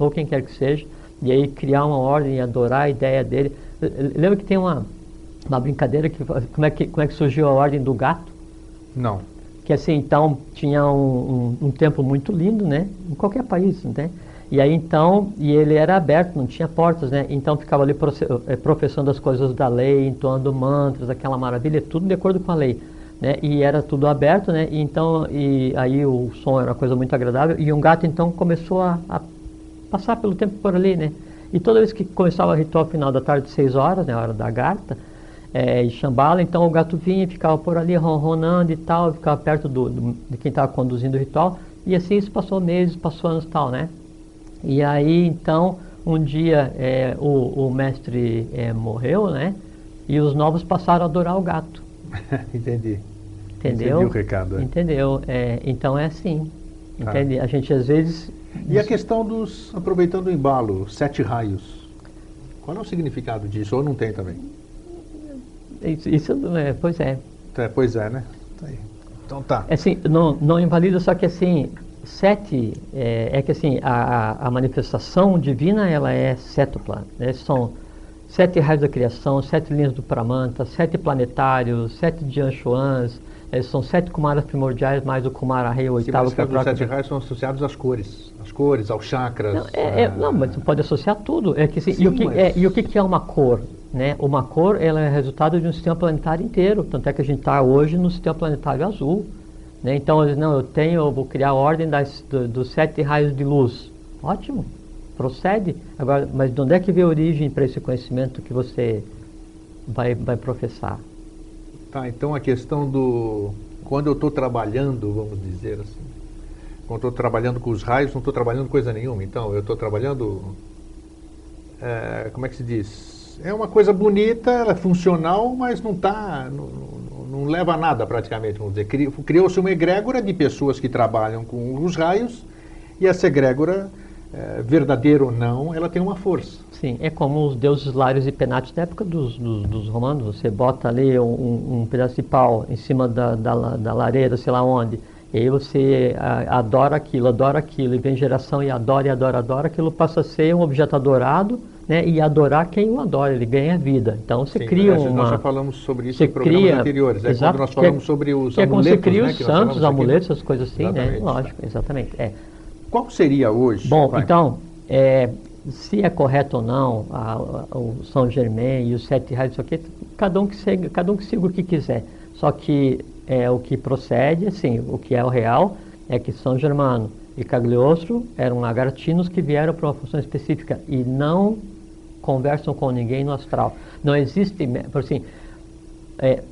ou quem quer que seja, e aí criar uma ordem e adorar a ideia dele. Lembra que tem uma, uma brincadeira que como é que como é que surgiu a ordem do gato? Não. Que assim, então tinha um, um, um templo muito lindo, né? Em qualquer país, né? E aí então, e ele era aberto, não tinha portas, né? Então ficava ali eh, professando as coisas da lei, entoando mantras, aquela maravilha, tudo de acordo com a lei. Né? E era tudo aberto, né? E então, e aí o som era uma coisa muito agradável. E um gato então começou a, a passar pelo tempo por ali, né? E toda vez que começava o ritual final da tarde, seis horas, né, a hora da garta, é, e chambala, então o gato vinha e ficava por ali ronronando e tal, ficava perto do, do de quem estava conduzindo o ritual, e assim isso passou meses, passou anos e tal, né? E aí, então, um dia é, o, o, mestre é, morreu, né? E os novos passaram a adorar o gato. Entendi. Entendeu? Entendi o recado. É. Entendeu? É, então é assim. Tá. Entende? A gente às vezes e a questão dos, aproveitando o embalo, sete raios. Qual é o significado disso? Ou não tem também? Isso, isso é, pois é. é. Pois é, né? Tá então tá. É assim, não, não invalida, só que assim, sete, é, é que assim, a, a, manifestação divina, ela é setupla. Né? São sete raios da criação, sete linhas do Pramanta, sete planetários, sete Dianchuans, é, são sete Kumaras primordiais, mais o Kumara Rei, o oitavo. Sim, mas os sete raios são associados às cores, às cores, aos chakras. Não, é, é, não mas você pode associar tudo. É que, assim, Sim, e, o que, mas... é, e o que é uma cor? Né? Uma cor ela é resultado de um sistema planetário inteiro, tanto é que a gente está hoje no sistema planetário azul. Né? Então, não, eu tenho, eu vou criar a ordem das, do, dos sete raios de luz. Ótimo, procede. Agora, mas de onde é que vem a origem para esse conhecimento que você vai, vai professar? Tá, então a questão do. Quando eu estou trabalhando, vamos dizer assim. Quando estou trabalhando com os raios, não estou trabalhando coisa nenhuma. Então, eu estou trabalhando. É, como é que se diz? é uma coisa bonita, ela é funcional, mas não tá, não, não, não leva a nada praticamente, vamos dizer. Criou-se uma egrégora de pessoas que trabalham com os raios e essa egrégora, é, verdadeira ou não, ela tem uma força. Sim, é como os deuses Lários e Penates da época dos, dos, dos romanos. Você bota ali um, um, pedaço de pau em cima da, da, da lareira, sei lá onde, e aí você adora aquilo, adora aquilo, e vem geração e adora, e adora, adora, aquilo passa a ser um objeto adorado, né, e adorar quem o adora, ele ganha vida. Então você Sim, cria uma... Nós já falamos sobre isso em programas cria, anteriores, é exato, quando nós falamos é, sobre os que amuletos, é quando você cria né, os santos, os amuletos, essas coisas assim, né? exatamente, né? Lógico, exatamente. É. Qual seria hoje? Bom, vai? então, é, se é correto ou não a, a, o São Germain e os sete raios, isso aqui, cada um que siga, cada um que siga o que quiser. Só que é, o que procede, assim, o que é o real, é que São Germano e Cagliostro eram lagartinos que vieram para uma função específica e não conversam com ninguém no astral. Não existe, por assim, é,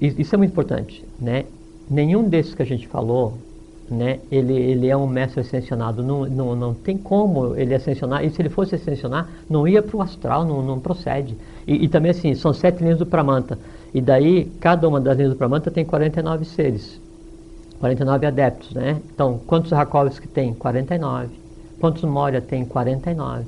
isso é muito importante, né? Nenhum desses que a gente falou, né? Ele, ele é um mestre ascensionado, não, não, não tem como ele ascensionar, e se ele fosse ascensionar, não ia para o astral, não, não procede. E, e, também assim, são sete linhas do Pramanta, e daí cada uma das linhas do Pramanta tem 49 seres, 49 adeptos, né? Então, quantos Rakovski tem? 49. Quantos Moria tem? 49.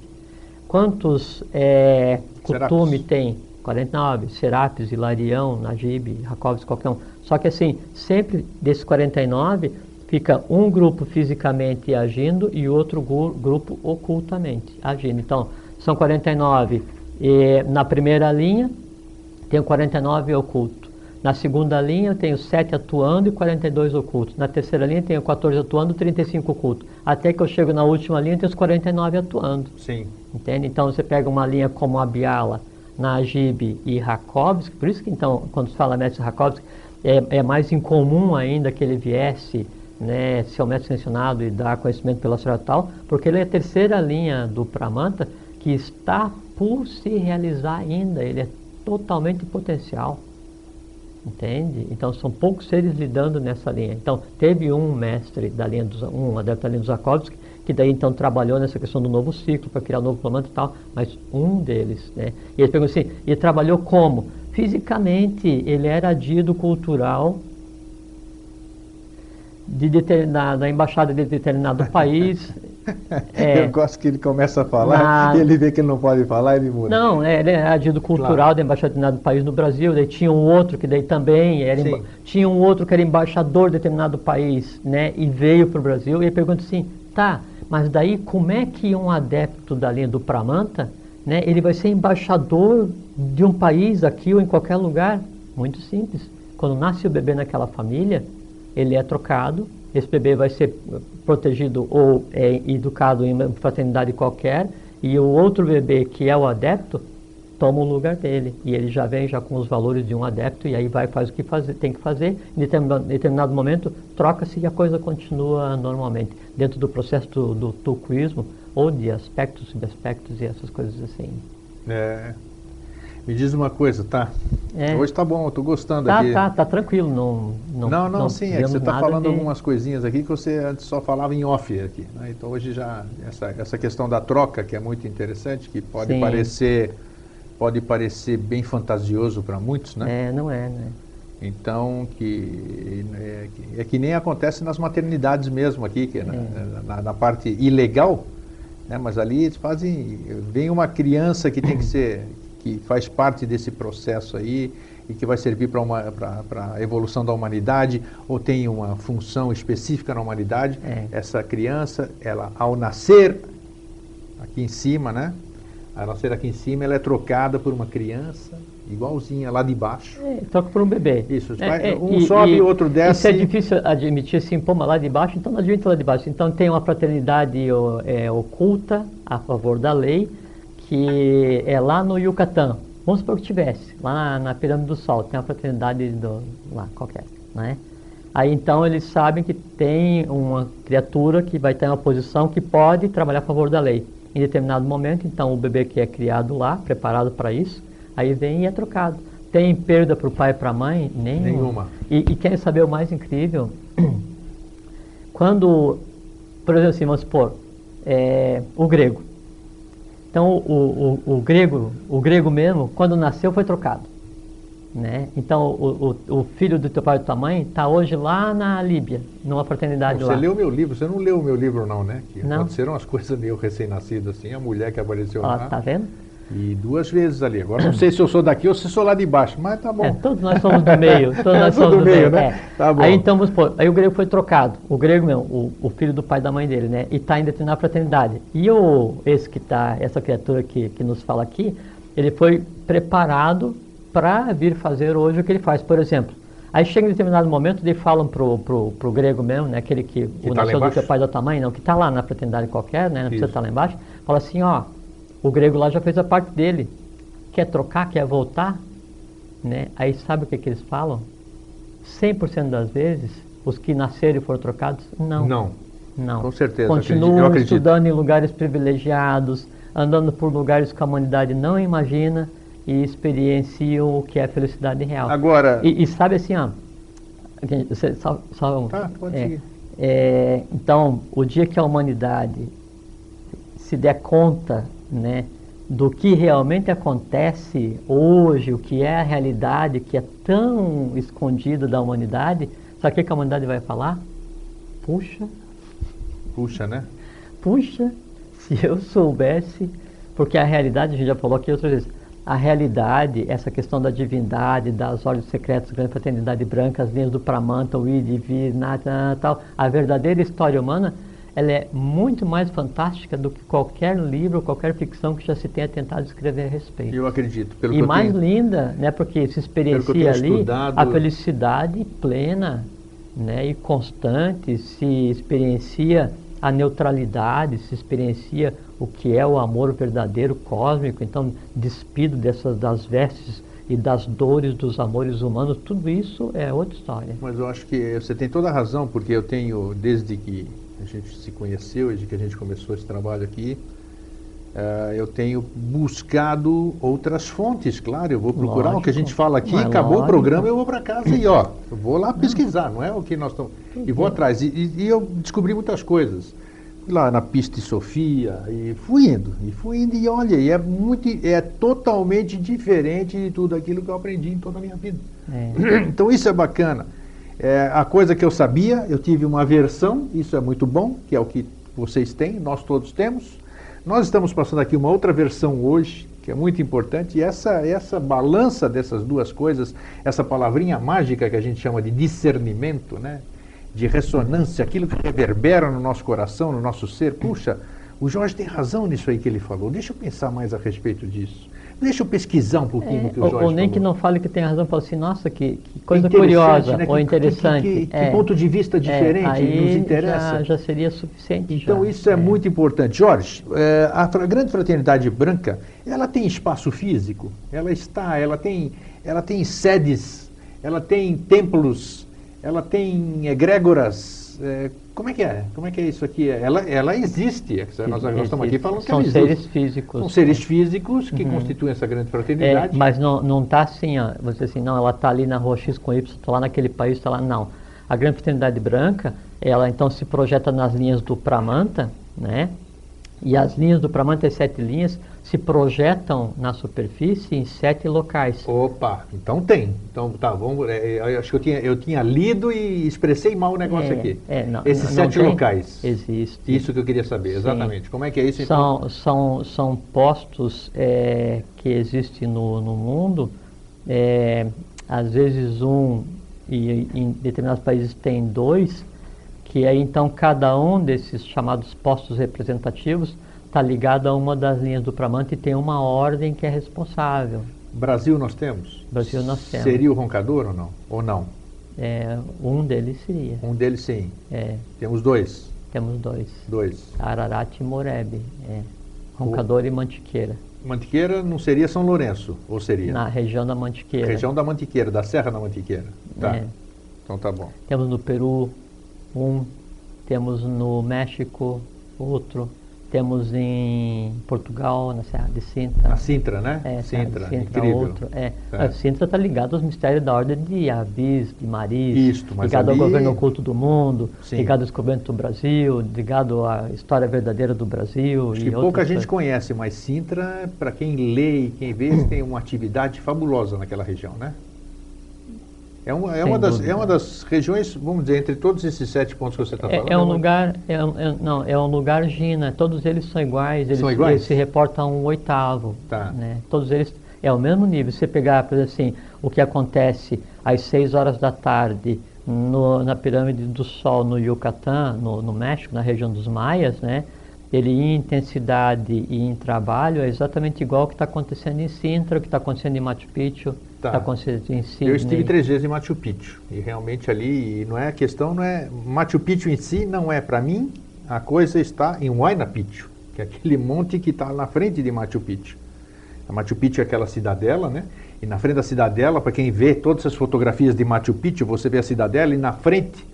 Quantos é, Kutume tem? 49. Serapis, Hilarião, Najib, Rakovs, qualquer um. Só que assim, sempre desses 49, fica um grupo fisicamente agindo e outro grupo ocultamente agindo. Então, são 49 e na primeira linha, tem 49 oculto. Na segunda linha eu tenho 7 atuando e 42 ocultos. Na terceira linha tenho 14 atuando e 35 ocultos. Até que eu chego na última linha tenho os 49 atuando. Sim. Entende? Então você pega uma linha como a Biala, Najib e Rakovsky, por isso que então, quando se fala mestre Rakovsky, é, é mais incomum ainda que ele viesse né, ser o mestre mencionado e dar conhecimento pela história tal, porque ele é a terceira linha do Pramanta que está por se realizar ainda, ele é totalmente potencial. Entende? Então são poucos seres lidando nessa linha. Então teve um mestre da linha dos um adepto da linha dos Akovsky, que daí então trabalhou nessa questão do novo ciclo para criar um novo planeta e tal, mas um deles, né? E ele perguntou assim, e trabalhou como? Fisicamente, ele era adido cultural de determinada, da embaixada de determinado país, É, eu gosto que ele começa a falar na... e ele vê que ele não pode falar, ele muda. Não, é, ele é adido cultural claro. da embaixada de determinado país no Brasil, daí tinha um outro que daí também era tinha um outro que era embaixador de determinado país, né, e veio para o Brasil e ele pergunta assim, tá, mas daí como é que um adepto da linha do Pramanta, né, ele vai ser embaixador de um país aqui ou em qualquer lugar? Muito simples. Quando nasce o bebê naquela família, ele é trocado esse bebê vai ser protegido ou é educado em uma fraternidade qualquer, e o outro bebê, que é o adepto, toma o lugar dele. E ele já vem já com os valores de um adepto, e aí vai faz o que tem que fazer. Em determinado, determinado momento, troca-se e a coisa continua normalmente. Dentro do processo do, do tucuísmo, ou de aspectos, subaspectos e essas coisas assim. É, me diz uma coisa, tá? É. Hoje tá bom, eu tô gostando tá, aqui. Tá, tá tranquilo, não. Não, não, não, não sim, é que você está falando de... algumas coisinhas aqui que você antes só falava em off aqui. Né? Então hoje já essa, essa questão da troca que é muito interessante, que pode sim. parecer pode parecer bem fantasioso para muitos, né? É, não é, né? Então, que é, que é, que nem acontece nas maternidades mesmo aqui, que é. na, na, na, parte ilegal, né? mas ali eles fazem, vem uma criança que tem que ser que faz parte desse processo aí e que vai servir para a evolução da humanidade ou tem uma função específica na humanidade. É. Essa criança, ela ao nascer aqui em cima, né? Ao nascer aqui em cima, ela é trocada por uma criança igualzinha lá de baixo. É, troca por um bebê. Isso, É, é, um e- sobe, e outro desce. Isso é difícil admitir assim, pô, mas lá de baixo, então não admite lá de baixo. Então tem uma fraternidade ó, é, oculta a favor da lei, que é lá no Yucatán. Vamos supor que tivesse, lá na, Pirâmide do Sol, tem uma fraternidade do, lá, qualquer, né? Aí então eles sabem que tem uma criatura que vai ter uma posição que pode trabalhar a favor da lei. Em determinado momento, então o bebê que é criado lá, preparado para isso, aí vem e é trocado. Tem perda para o pai e para a mãe? Nenhuma. Nenhuma. E, e querem saber o mais incrível? Quando, por exemplo, assim, vamos supor, é, o grego. Então, o, o, o grego, o grego mesmo, quando nasceu, foi trocado. Né? Então, o, o, o filho do teu pai e da tua mãe está hoje lá na Líbia, numa fraternidade Você lá. leu meu livro, você não leu o meu livro não, né? Que Não. aconteceram as coisas meio recém-nascido assim, a mulher que apareceu Ó, lá. tá vendo? E duas vezes ali. Agora não sei se eu sou daqui ou se sou lá de baixo, mas tá bom. É, todos nós somos do meio. Todos nós somos do meio, meio, né? é. Tá bom. Aí então, vamos supor, aí o grego foi trocado. O grego mesmo, o, o filho do pai da mãe dele, né? E está em determinada fraternidade. E o, esse que tá, essa criatura que, que nos fala aqui, ele foi preparado para vir fazer hoje o que ele faz. Por exemplo, aí chega em determinado momento, eles falam pro, pro, pro grego mesmo, né? Aquele que, Que o tá nasceu do teu pai da tua mãe, não, que está lá na fraternidade qualquer, né? Não precisa estar lá embaixo. Fala assim, ó, o grego lá já fez a parte dele. Quer trocar, quer voltar? né? Aí sabe o que, que eles falam? 100% das vezes, os que nasceram e foram trocados, não. Não. Não. Com certeza, Continuam estudando em lugares privilegiados, andando por lugares que a humanidade não imagina e experienciam o que é a felicidade real. Agora, E, e sabe assim, ó, você só, só- Tá, pode é, é, então, o dia que a humanidade se der conta, né, do que realmente acontece hoje, o que é a realidade que é tão escondida da humanidade, sabe o que que a humanidade vai falar? Puxa, puxa, né? puxa, se eu soubesse, porque a realidade, a gente já falou aqui outras vezes, a realidade, essa questão da divindade, das olhos secretos, grande fraternidade branca, as linhas do Pramanta, o Id, Vir, Nata, tal, a verdadeira história humana, ela é muito mais fantástica do que qualquer livro, qualquer ficção que já se tenha tentado escrever a respeito. Eu acredito. Pelo E mais tenho- linda, né, porque se experiencia ali estudado- a felicidade plena né, e constante, se experiencia a neutralidade, se experiencia o que é o amor verdadeiro cósmico, então despido dessas das vestes e das dores dos amores humanos, tudo isso é outra história. Mas eu acho que você tem toda a razão, porque eu tenho, desde que a gente se conheceu, desde que a gente começou esse trabalho aqui, eh, eu tenho buscado outras fontes, claro, eu vou procurar o que a gente Lógico. fala aqui, acabou o lógico. programa, eu vou para casa e ó, eu vou lá pesquisar, não é o que nós estamos... E vou atrás, e, e- e eu descobri muitas coisas. Fui lá na pista de Sofia, e fui indo, e fui indo, e olha, e é, muito, é totalmente diferente de tudo aquilo que eu aprendi em toda a minha vida. É. Então isso é bacana. É, a coisa que eu sabia, eu tive uma versão, isso é muito bom, que é o que vocês têm, nós todos temos. Nós estamos passando aqui uma outra versão hoje, que é muito importante, e essa, essa balança dessas duas coisas, essa palavrinha mágica que a gente chama de discernimento, né? de ressonância, aquilo que reverbera no nosso coração, no nosso ser. Puxa, o Jorge tem razão nisso aí que ele falou, deixa eu pensar mais a respeito disso. Deixa eu pesquisar um pouquinho no É, que o Jorge ou nem falou. que não fale que tem razão, fale assim, nossa, que, que coisa curiosa né? ou Que- interessante. Que, que- que É, ponto de vista diferente é, aí nos interessa. Já, já seria suficiente. Então já. isso é, muito importante. Jorge, eh, a grande fraternidade branca, ela tem espaço físico, ela está, ela tem, ela tem sedes, ela tem templos, ela tem egrégoras. Eh, como é que é? Como é que é isso aqui? Ela, ela existe. é, Nós, nós estamos aqui falando que São ela seres existe. físicos. São seres físicos que constituem essa grande É, fraternidade. mas não, não tá assim, ó, você assim, não, ela está ali na rua X com Y, está lá naquele país, está lá, não. A Grande Fraternidade Branca, ela então se projeta nas linhas do Pramanta, né? E as linhas do Pramanta, as sete linhas, se projetam na superfície em sete locais. Opa, então tem. Então tá, vamos. É, é, eu acho que eu tinha, eu tinha lido e expressei mal o negócio É, aqui. é, não- Esses não sete tem? locais. Existe. Isso que eu queria saber, Sim. exatamente. Como é que é isso então? São, são, são postos é, que existem no, no mundo, é, às vezes um, e em determinados países tem dois, que aí então cada um desses chamados postos representativos está ligado a uma das linhas do Pramanta e tem uma ordem que é responsável. Brasil nós temos? Brasil nós temos. Seria o roncador ou não? Ou não? É, um deles seria. Um deles sim. É, Temos dois. temos dois. Dois. Ararat e Morebe. É, Roncador e Mantiqueira. Mantiqueira não seria São Lourenço, ou seria? Na região da Mantiqueira. Região da Mantiqueira, da Serra da Mantiqueira. Tá. É. Então tá bom. Temos no Peru um, temos no México outro, temos em Portugal, na Serra de Sintra. A Sintra, né? É, Sintra, Sintra incrível. outro. É. Tá. A Sintra está ligado aos mistérios da ordem de Avis, de Maris, Isto, ligado ali- ao governo oculto do mundo, Sim. ligado ao descobrimento do Brasil, ligado à história verdadeira do Brasil. Acho e que pouca outras gente coisas. conhece, mas Sintra, para quem lê e quem vê, tem uma atividade fabulosa naquela região, né? É uma, é, uma das, dúvida. é uma das regiões, vamos dizer, entre todos esses sete pontos que você está falando. É, é um lugar, é, é- não, é um lugar Gina, todos eles são iguais, eles, São iguais? eles se reportam a um oitavo. Tá. Né? Todos eles é o mesmo nível. Se você pegar, por exemplo, assim, o que acontece às 6 horas da tarde no- na pirâmide do Sol no Yucatán, no, no México, na região dos Maias, né? Ele em intensidade e em trabalho é exatamente igual ao que está acontecendo em Sintra, o que está acontecendo em Machu Picchu, Tá. está acontecendo em Sydney. Eu estive três vezes em Machu Picchu e realmente ali não é a questão, não é Machu Picchu em si não é para mim. A coisa está em Huayna Picchu, que é aquele monte que está na frente de Machu Picchu. A Machu Picchu é aquela cidadela, né? E na frente da cidadela, para quem vê todas as fotografias de Machu Picchu, você vê a cidadela e na frente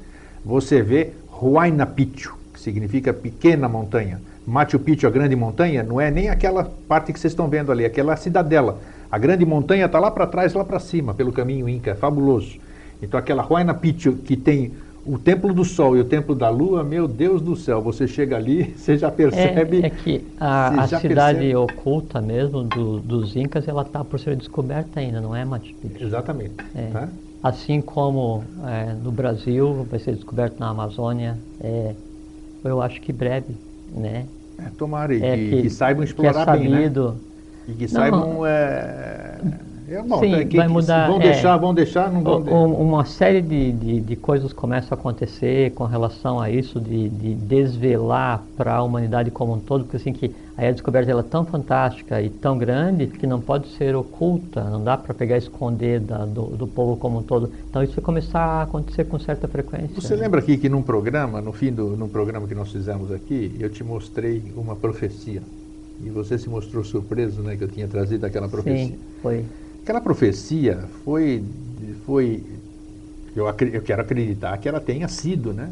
você vê Huayna Picchu, que significa pequena montanha. Machu Picchu, a grande montanha, não é nem aquela parte que vocês estão vendo ali, aquela cidadela. A grande montanha está lá para trás, lá para cima, pelo caminho Inca, é fabuloso. Então aquela Huayna Picchu que tem o Templo do Sol e o Templo da Lua, meu Deus do céu, você chega ali, você já percebe... É, é que a, a cidade percebe- oculta mesmo do- dos Incas, ela está por ser descoberta ainda, não é Machu Picchu. Exatamente. É. tá? Assim como é, no Brasil vai ser descoberto na Amazônia, é, eu acho que breve, né? É, tomara e É que, que saibam que é explorar bem, né? E que saibam. É, é, bom, Sim, é que- vai mudar, Vão é. deixar, vão deixar, não vão. O- de- um- uma série de, de, de coisas começam a acontecer com relação a isso, de, de desvelar para a humanidade como um todo, porque assim que aí a descoberta ela é tão fantástica e tão grande que não pode ser oculta, não dá para pegar e esconder da- do, do povo como um todo. Então isso vai começar a acontecer com certa frequência. Você lembra aqui que num programa, no fim do num programa que nós fizemos aqui, eu te mostrei uma profecia. E você se mostrou surpreso, né, que eu tinha trazido aquela profecia. Sim, foi. Aquela profecia foi, foi eu, eu quero acreditar que ela tenha sido, né?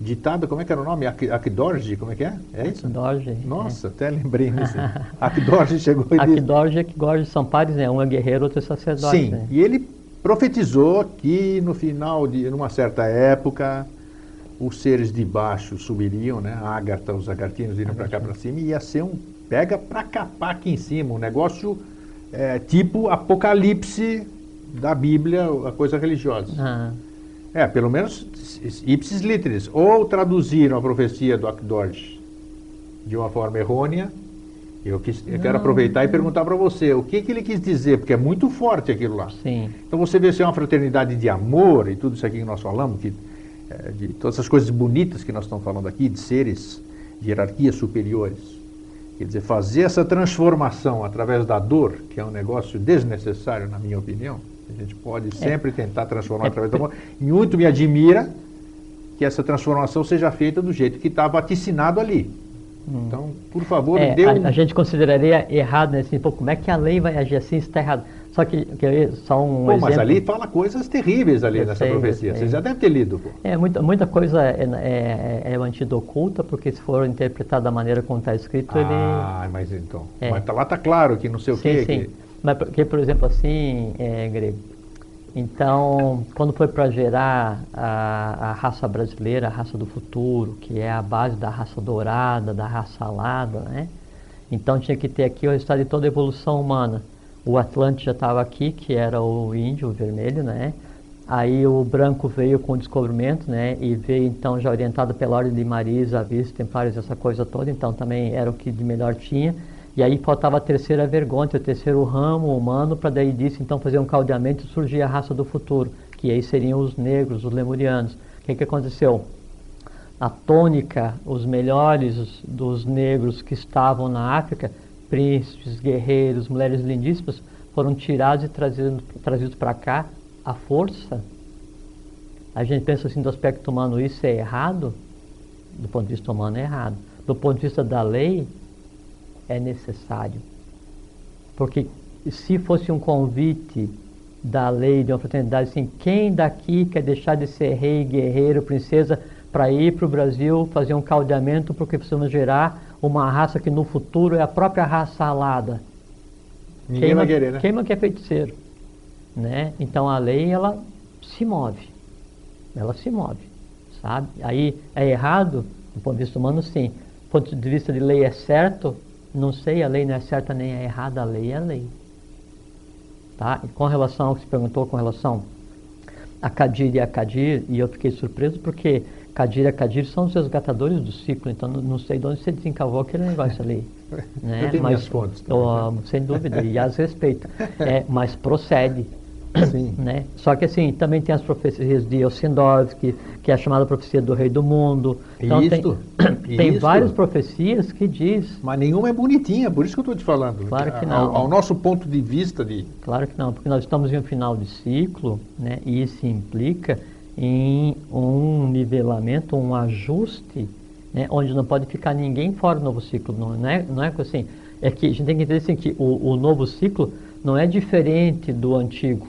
Ditada, como é que era o nome? Ak- Akdorji, como é que é? É isso? Akdorji, Nossa, até lembrei nisso. Akdorji chegou e disse... Akdorji e Akgorji são pares, né? Um é guerreiro, outro é sacerdote. Sim, né? e ele profetizou que no final de numa certa época os seres de baixo subiriam, né? A Ágata, os agartinos iriam para cá para cima e ia ser um pega para capar aqui em cima, um negócio é, tipo Apocalipse da Bíblia, a coisa religiosa. Ah, É, pelo menos ipsis literis. Ou traduziram a profecia do Akdorj de uma forma errônea. Eu, quis- eu quero aproveitar e perguntar para você o que, que ele quis dizer, porque é muito forte aquilo lá. sim. Então você vê se é uma fraternidade de amor e tudo isso aqui que nós falamos, que, é, de todas essas coisas bonitas que nós estamos falando aqui, de seres de hierarquias superiores. Quer dizer, fazer essa transformação através da dor, que é um negócio desnecessário, na minha opinião, a gente pode sempre tentar transformar é através do amor. E muito me admira que essa transformação seja feita do jeito que está vaticinado ali. Então, por favor, É, dê a, um... a gente consideraria errado, né? Assim, pô, como é que a lei vai agir assim se está errado? Só que, que só um Pô, exemplo. mas ali fala coisas terríveis ali Eu nessa sei, profecia. Você já deve ter lido, pô. É, muita, muita coisa é, é, é mantida oculta, porque se for interpretado da maneira como está escrito, ele... Ah, mas então. É. Mas tá lá tá claro que não sei o sim, quê. sim. que- Mas porque, por exemplo, assim, é, Grego, Então, quando foi para gerar a, a, raça brasileira, a raça do futuro, que é a base da raça dourada, da raça alada, né? Então tinha que ter aqui o resultado de toda a evolução humana. O Atlante já estava aqui, que era o índio, o vermelho, né? Aí o branco veio com o descobrimento, né? E veio então já orientado pela ordem de Marisa, Avis, Templários, essa coisa toda. Então também era o que de melhor tinha. E aí faltava a terceira vergonha, o terceiro ramo humano, para daí disso então fazer um caldeamento e surgir a raça do futuro, que aí seriam os negros, os lemurianos. O que, que aconteceu? A tônica, os melhores dos negros que estavam na África, príncipes, guerreiros, mulheres lindíssimas, foram tirados e trazidos, trazidos para cá à força. A gente pensa assim do aspecto humano, isso é errado? Do ponto de vista humano é errado. Do ponto de vista da lei, é necessário. Porque se fosse um convite da lei de uma fraternidade, assim, quem daqui quer deixar de ser rei, guerreiro, princesa, para ir para o Brasil fazer um caldeamento, porque precisamos gerar uma raça que no futuro é a própria raça alada. Ninguém queima, vai querer, né? Queima que é feiticeiro. Né? Então a lei, ela se move. Ela se move, sabe? Aí é errado, do ponto de vista humano, sim. Do ponto de vista de lei é certo, não sei, a lei não é certa nem é errada, a lei é lei. Tá? E com relação ao que se perguntou com relação a Kadir e a Kadir, e eu fiquei surpreso porque Kadir e a Kadir são os resgatadores do ciclo, então não, sei de onde você desencavou aquele negócio ali. né? Eu tenho mas, fontes também, oh, Sem dúvida, e as respeito. É, mas procede. Sim. Né? Só que assim, também tem as profecias de Ossendorff, que é a chamada profecia do rei do mundo. Então isto, tem, tem várias profecias que diz. Mas nenhuma é bonitinha, por isso que eu estou te falando. Claro que não. Ao, ao, nosso ponto de vista de. Claro que não, porque nós estamos em um final de ciclo, né? E isso implica em um nivelamento, um ajuste, né? onde não pode ficar ninguém fora do novo ciclo. Não é, não é assim. É que a gente tem que entender assim, que o, o novo ciclo não é diferente do antigo.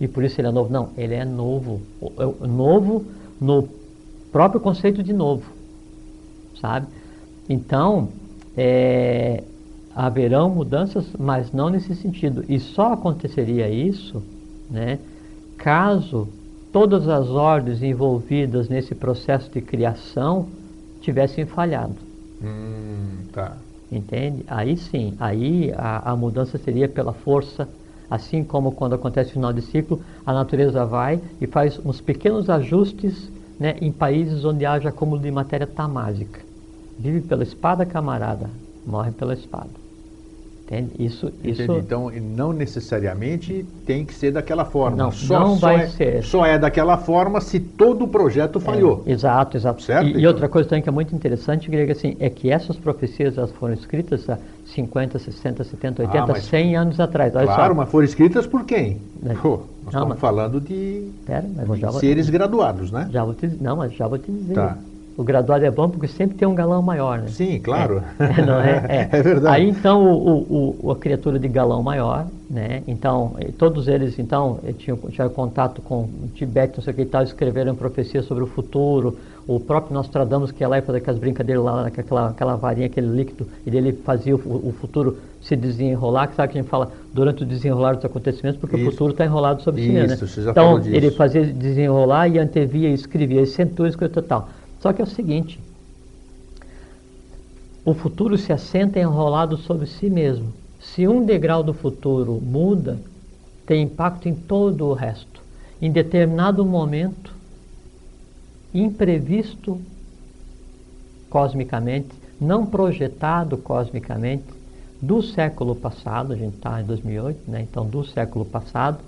E por isso ele é novo. Não, ele é novo. É novo no próprio conceito de novo, sabe? Então, é, haverão mudanças, mas não nesse sentido. E só aconteceria isso, né, caso todas as ordens envolvidas nesse processo de criação tivessem falhado. Hum, tá. Entende? Aí sim, aí a, a mudança seria pela força Assim como quando acontece o final de ciclo, a natureza vai e faz uns pequenos ajustes né, em países onde haja acúmulo de matéria tamásica. Vive pela espada, camarada, morre pela espada. Entende? Isso, isso... Então, não necessariamente tem que ser daquela forma. Não, só, não vai é, ser. Só é daquela forma se todo o projeto falhou. É, exato, exato. Certo? E, e, outra coisa também que é muito interessante, Greg, assim, é que essas profecias elas foram escritas há 50, 60, 70, 80, ah, mas, 100 anos atrás. Olha claro, só. mas foram escritas por quem? É. Pô, nós não, estamos mas, falando de, pera, de seres vou, graduados, né? Já vou te, não, mas já vou te dizer. Tá. O graduado é bom porque sempre tem um galão maior, né? Sim, claro. É, não é? É, é verdade. Aí então o, o, a criatura de galão maior, né? Então todos eles então tinham, tinham contato com o Tibete, não sei o que e tal, escreveram profecias sobre o futuro. O próprio Nostradamus que ia lá e fazia aquelas brincadeiras lá, aquela, aquela varinha, aquele líquido, e ele fazia o, o futuro se desenrolar, que sabe que a gente fala durante o desenrolar dos acontecimentos, porque Isso. o futuro está enrolado sobre si, né? Então ele fazia desenrolar e antevia e escrevia, e centúrias coisa total. Só que é o seguinte: o futuro se assenta enrolado sobre si mesmo. Se um degrau do futuro muda, tem impacto em todo o resto. Em determinado momento, imprevisto cosmicamente, não projetado cosmicamente, do século passado, a gente está em 2008, né? então do século passado,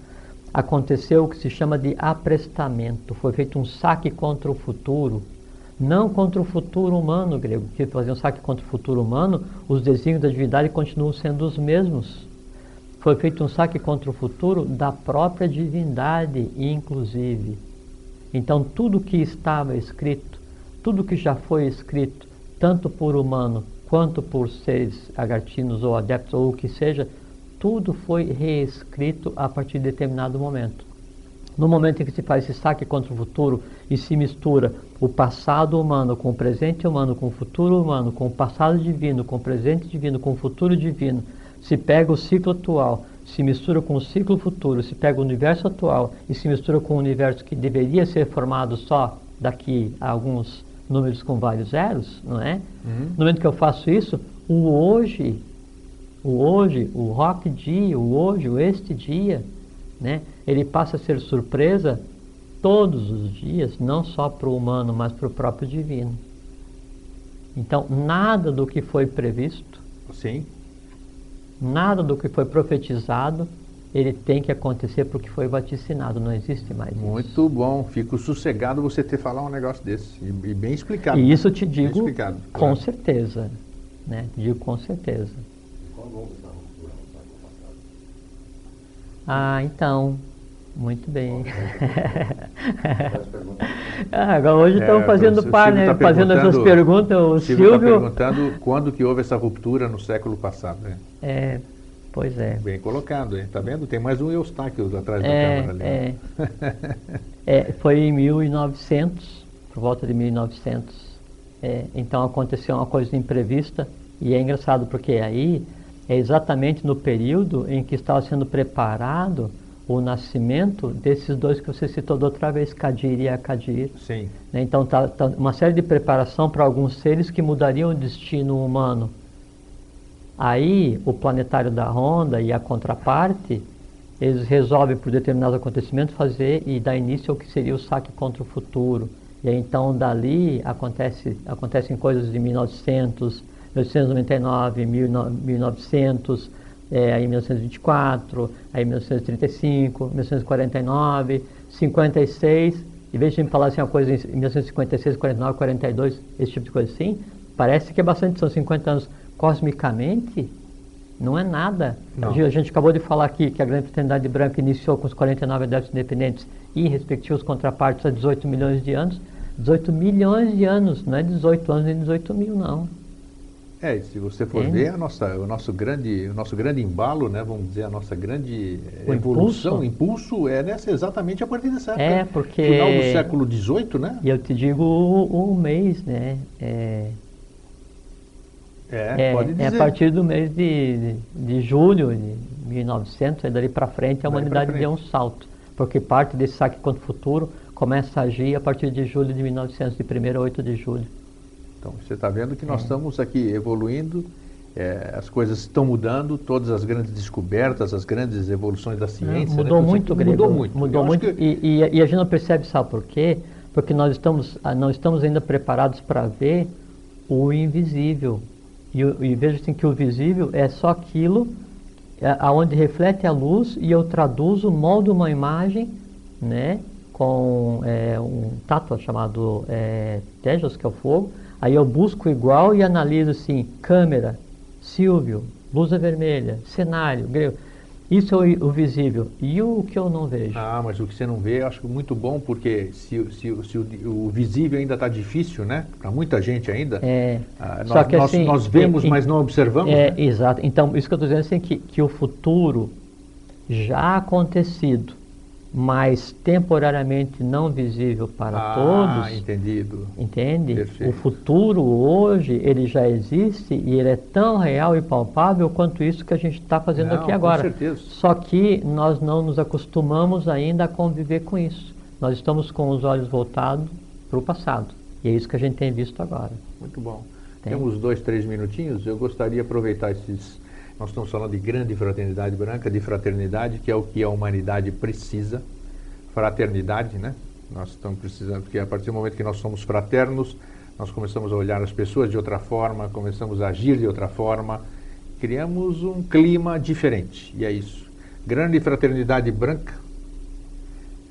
aconteceu o que se chama de aprestamento. Foi feito um saque contra o futuro não contra o futuro humano grego, que fazer um saque contra o futuro humano, os desígnios da divindade continuam sendo os mesmos. Foi feito um saque contra o futuro da própria divindade, inclusive. Então, tudo que estava escrito, tudo que já foi escrito, tanto por humano quanto por seres agartinos ou adeptos ou o que seja, tudo foi reescrito a partir de determinado momento. No momento em que se faz esse saque contra o futuro e se mistura o passado humano com o presente humano, com o futuro humano, com o passado divino, com o presente divino, com o futuro divino, se pega o ciclo atual, se mistura com o ciclo futuro, se pega o universo atual e se mistura com o universo que deveria ser formado só daqui a alguns números com vários zeros, não é? Uhum. No momento que eu faço isso, o hoje, o hoje, o rock dia, o hoje, o este dia, né? Ele passa a ser surpresa todos os dias, não só para o humano, mas para o próprio divino. Então, nada do que foi previsto, Sim. nada do que foi profetizado ele tem que acontecer porque foi vaticinado, não existe mais isso. Muito bom, fico sossegado você ter falado um negócio desse, e, bem explicado. E isso te digo com claro. certeza, né? Digo com certeza. Ah, então, muito bem. ah, agora hoje é, estamos fazendo par, né? Tá fazendo essas perguntas. O Silvio está perguntando quando que houve essa ruptura no século passado, né? É, Pois é. Bem colocado, hein? Tá vendo? Tem mais um Eustáquio atrás da é, câmera ali. É. é, foi em 1900, por volta de 1900. É, então aconteceu uma coisa imprevista e é engraçado porque aí é exatamente no período em que estava sendo preparado o nascimento desses dois que você citou da outra vez, Kadir e Akadir. Sim. Né? Então tá, tá uma série de preparação para alguns seres que mudariam o destino humano. Aí o planetário da Honda e a contraparte, eles resolvem por determinados acontecimentos fazer e dar início ao que seria o saque contra o futuro. E aí, então dali acontece, acontecem coisas de 1900, 1899, 1900, é, aí 1924, aí 1935, 1949, 56. Em vez de me falar assim uma coisa em 1956, 49, 42, esse tipo de coisa assim, parece que é bastante, são 50 anos cosmicamente, não é nada. Não. A gente acabou de falar aqui que a Grande Fraternidade Branca iniciou com os 49 adeptos independentes e respectivos contrapartes há 18 milhões de anos. 18 milhões de anos, não é 18 anos nem 18 mil, não. É, se você for é. ver a nossa, o nosso grande, o nosso grande embalo, né, vamos dizer, a nossa grande o evolução, impulso? impulso é nessa exatamente a partir dessa época. É, porque final do século XVIII, né? E eu te digo o, o mês, né? É, é, é, pode dizer. É a partir do mês de, de, de julho de 1900, é dali para frente, a humanidade deu um salto. Porque parte desse saque contra o futuro começa a agir a partir de julho de 1900, de 1 a 8 de julho. Então, você está vendo que nós é. estamos aqui evoluindo, é, as coisas estão mudando, todas as grandes descobertas, as grandes evoluções da ciência. mudou né? muito, Grego. Mudou muito. Mudou muito que... e, e, e, a gente não percebe, sabe por quê? Porque nós estamos, ah, não estamos ainda preparados para ver o invisível. E, e veja assim que o visível é só aquilo é, aonde reflete a luz e eu traduzo, moldo uma imagem, né, com é, um tátua chamado é, Tejas, que é o fogo. Aí eu busco igual e analiso assim, câmera, Silvio, luz vermelha, cenário, grego. Isso é o, visível. E o que eu não vejo? Ah, mas o que você não vê eu acho muito bom, porque se, se, se o, o, visível ainda está difícil, né? Para muita gente ainda. É, ah, nós, que, assim, nós, vemos, mas não observamos. É, né? Exato. Então, isso que eu estou dizendo é assim, que, que o futuro já acontecido mas temporariamente não visível para ah, todos. entendido. Entende? Perfeito. O futuro hoje ele já existe e ele é tão real e palpável quanto isso que a gente está fazendo não, aqui agora. Com certeza. Só que nós não nos acostumamos ainda a conviver com isso. Nós estamos com os olhos voltados para o passado. E é isso que a gente tem visto agora. Muito bom. Tem. Temos dois, três minutinhos. Eu gostaria de aproveitar esses nós estamos falando de grande fraternidade branca, de fraternidade, que é o que a humanidade precisa. Fraternidade, né? Nós estamos precisando, porque a partir do momento que nós somos fraternos, nós começamos a olhar as pessoas de outra forma, começamos a agir de outra forma, criamos um clima diferente. E é isso. Grande fraternidade branca.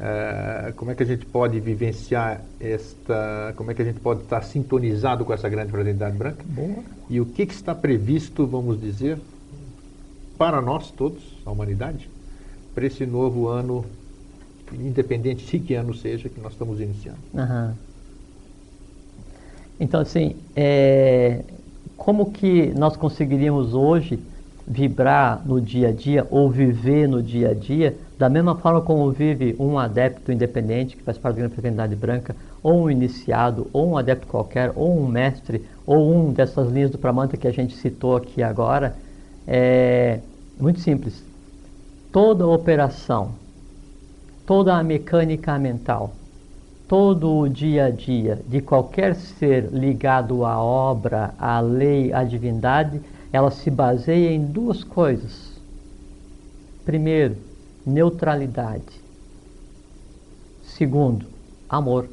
Uh, como é que a gente pode vivenciar esta. Como é que a gente pode estar sintonizado com essa grande fraternidade branca? Boa. E o que, que está previsto, vamos dizer, para nós todos, a humanidade, para esse novo ano, independente de que ano seja, que nós estamos iniciando. Uhum. Então, assim, é, como que nós conseguiríamos hoje vibrar no dia a dia ou viver no dia a dia da mesma forma como vive um adepto independente que faz parte da fraternidade branca, ou um iniciado, ou um adepto qualquer, ou um mestre, ou um dessas linhas do Pramanta que a gente citou aqui agora, é, muito simples. toda operação, toda a mecânica mental, todo o dia a dia de qualquer ser ligado à obra, à lei, à divindade, ela se baseia em duas coisas. Primeiro, neutralidade. Segundo, amor.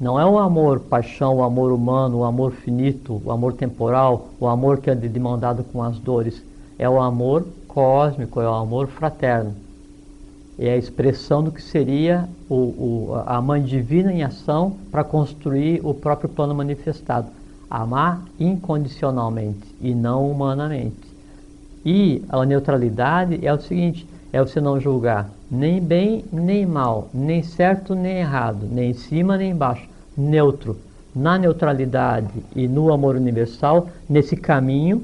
Não é o amor, paixão, o amor humano, o amor finito, o amor temporal, o amor que é demandado com as dores. É o amor cósmico, é o amor fraterno. É a expressão do que seria o, o, a mãe divina em ação para construir o próprio plano manifestado. Amar incondicionalmente e não humanamente. E a neutralidade é o seguinte: é você não julgar nem bem nem mal, nem certo nem errado, nem em cima nem embaixo, neutro, na neutralidade e no amor universal, nesse caminho,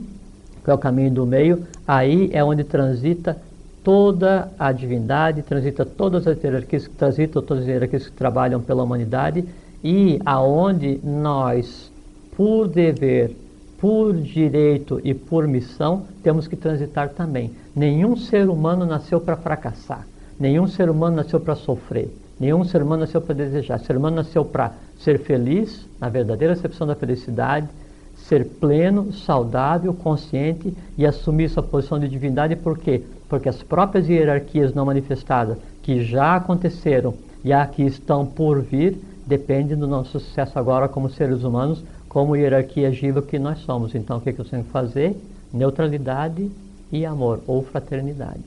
que é o caminho do meio, aí é onde transita toda a divindade, transita todas as hierarquias, transita todas as hierarquias que trabalham pela humanidade e aonde nós, por dever, por direito e por missão, temos que transitar também. Nenhum ser humano nasceu para fracassar. Nenhum ser humano nasceu para sofrer. Nenhum ser humano nasceu para desejar. O ser humano nasceu para ser feliz, na verdadeira acepção da felicidade, ser pleno, saudável, consciente e assumir sua posição de divindade. Por quê? Porque as próprias hierarquias não manifestadas, que já aconteceram e a que estão por vir, dependem do nosso sucesso agora como seres humanos, como hierarquia agiva que nós somos. Então, o que, é que eu tenho que fazer? Neutralidade e amor, ou fraternidade.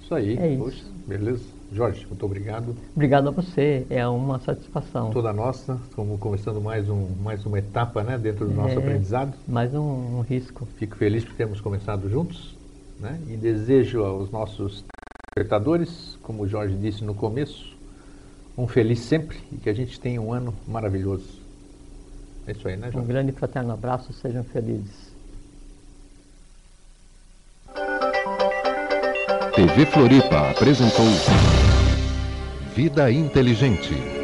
Isso aí. É Poxa, isso. beleza. Jorge, muito obrigado. Obrigado a você, é uma satisfação. Toda nossa, estamos começando mais, um, mais uma etapa né, dentro do é, nosso aprendizado. Mais um, um, risco. Fico feliz por termos começado juntos né, e desejo aos nossos espectadores, como o Jorge disse no começo, um feliz sempre e que a gente tenha um ano maravilhoso. É isso aí, né, Jorge? Um grande fraterno abraço, sejam felizes. TV Floripa apresentou Vida Inteligente.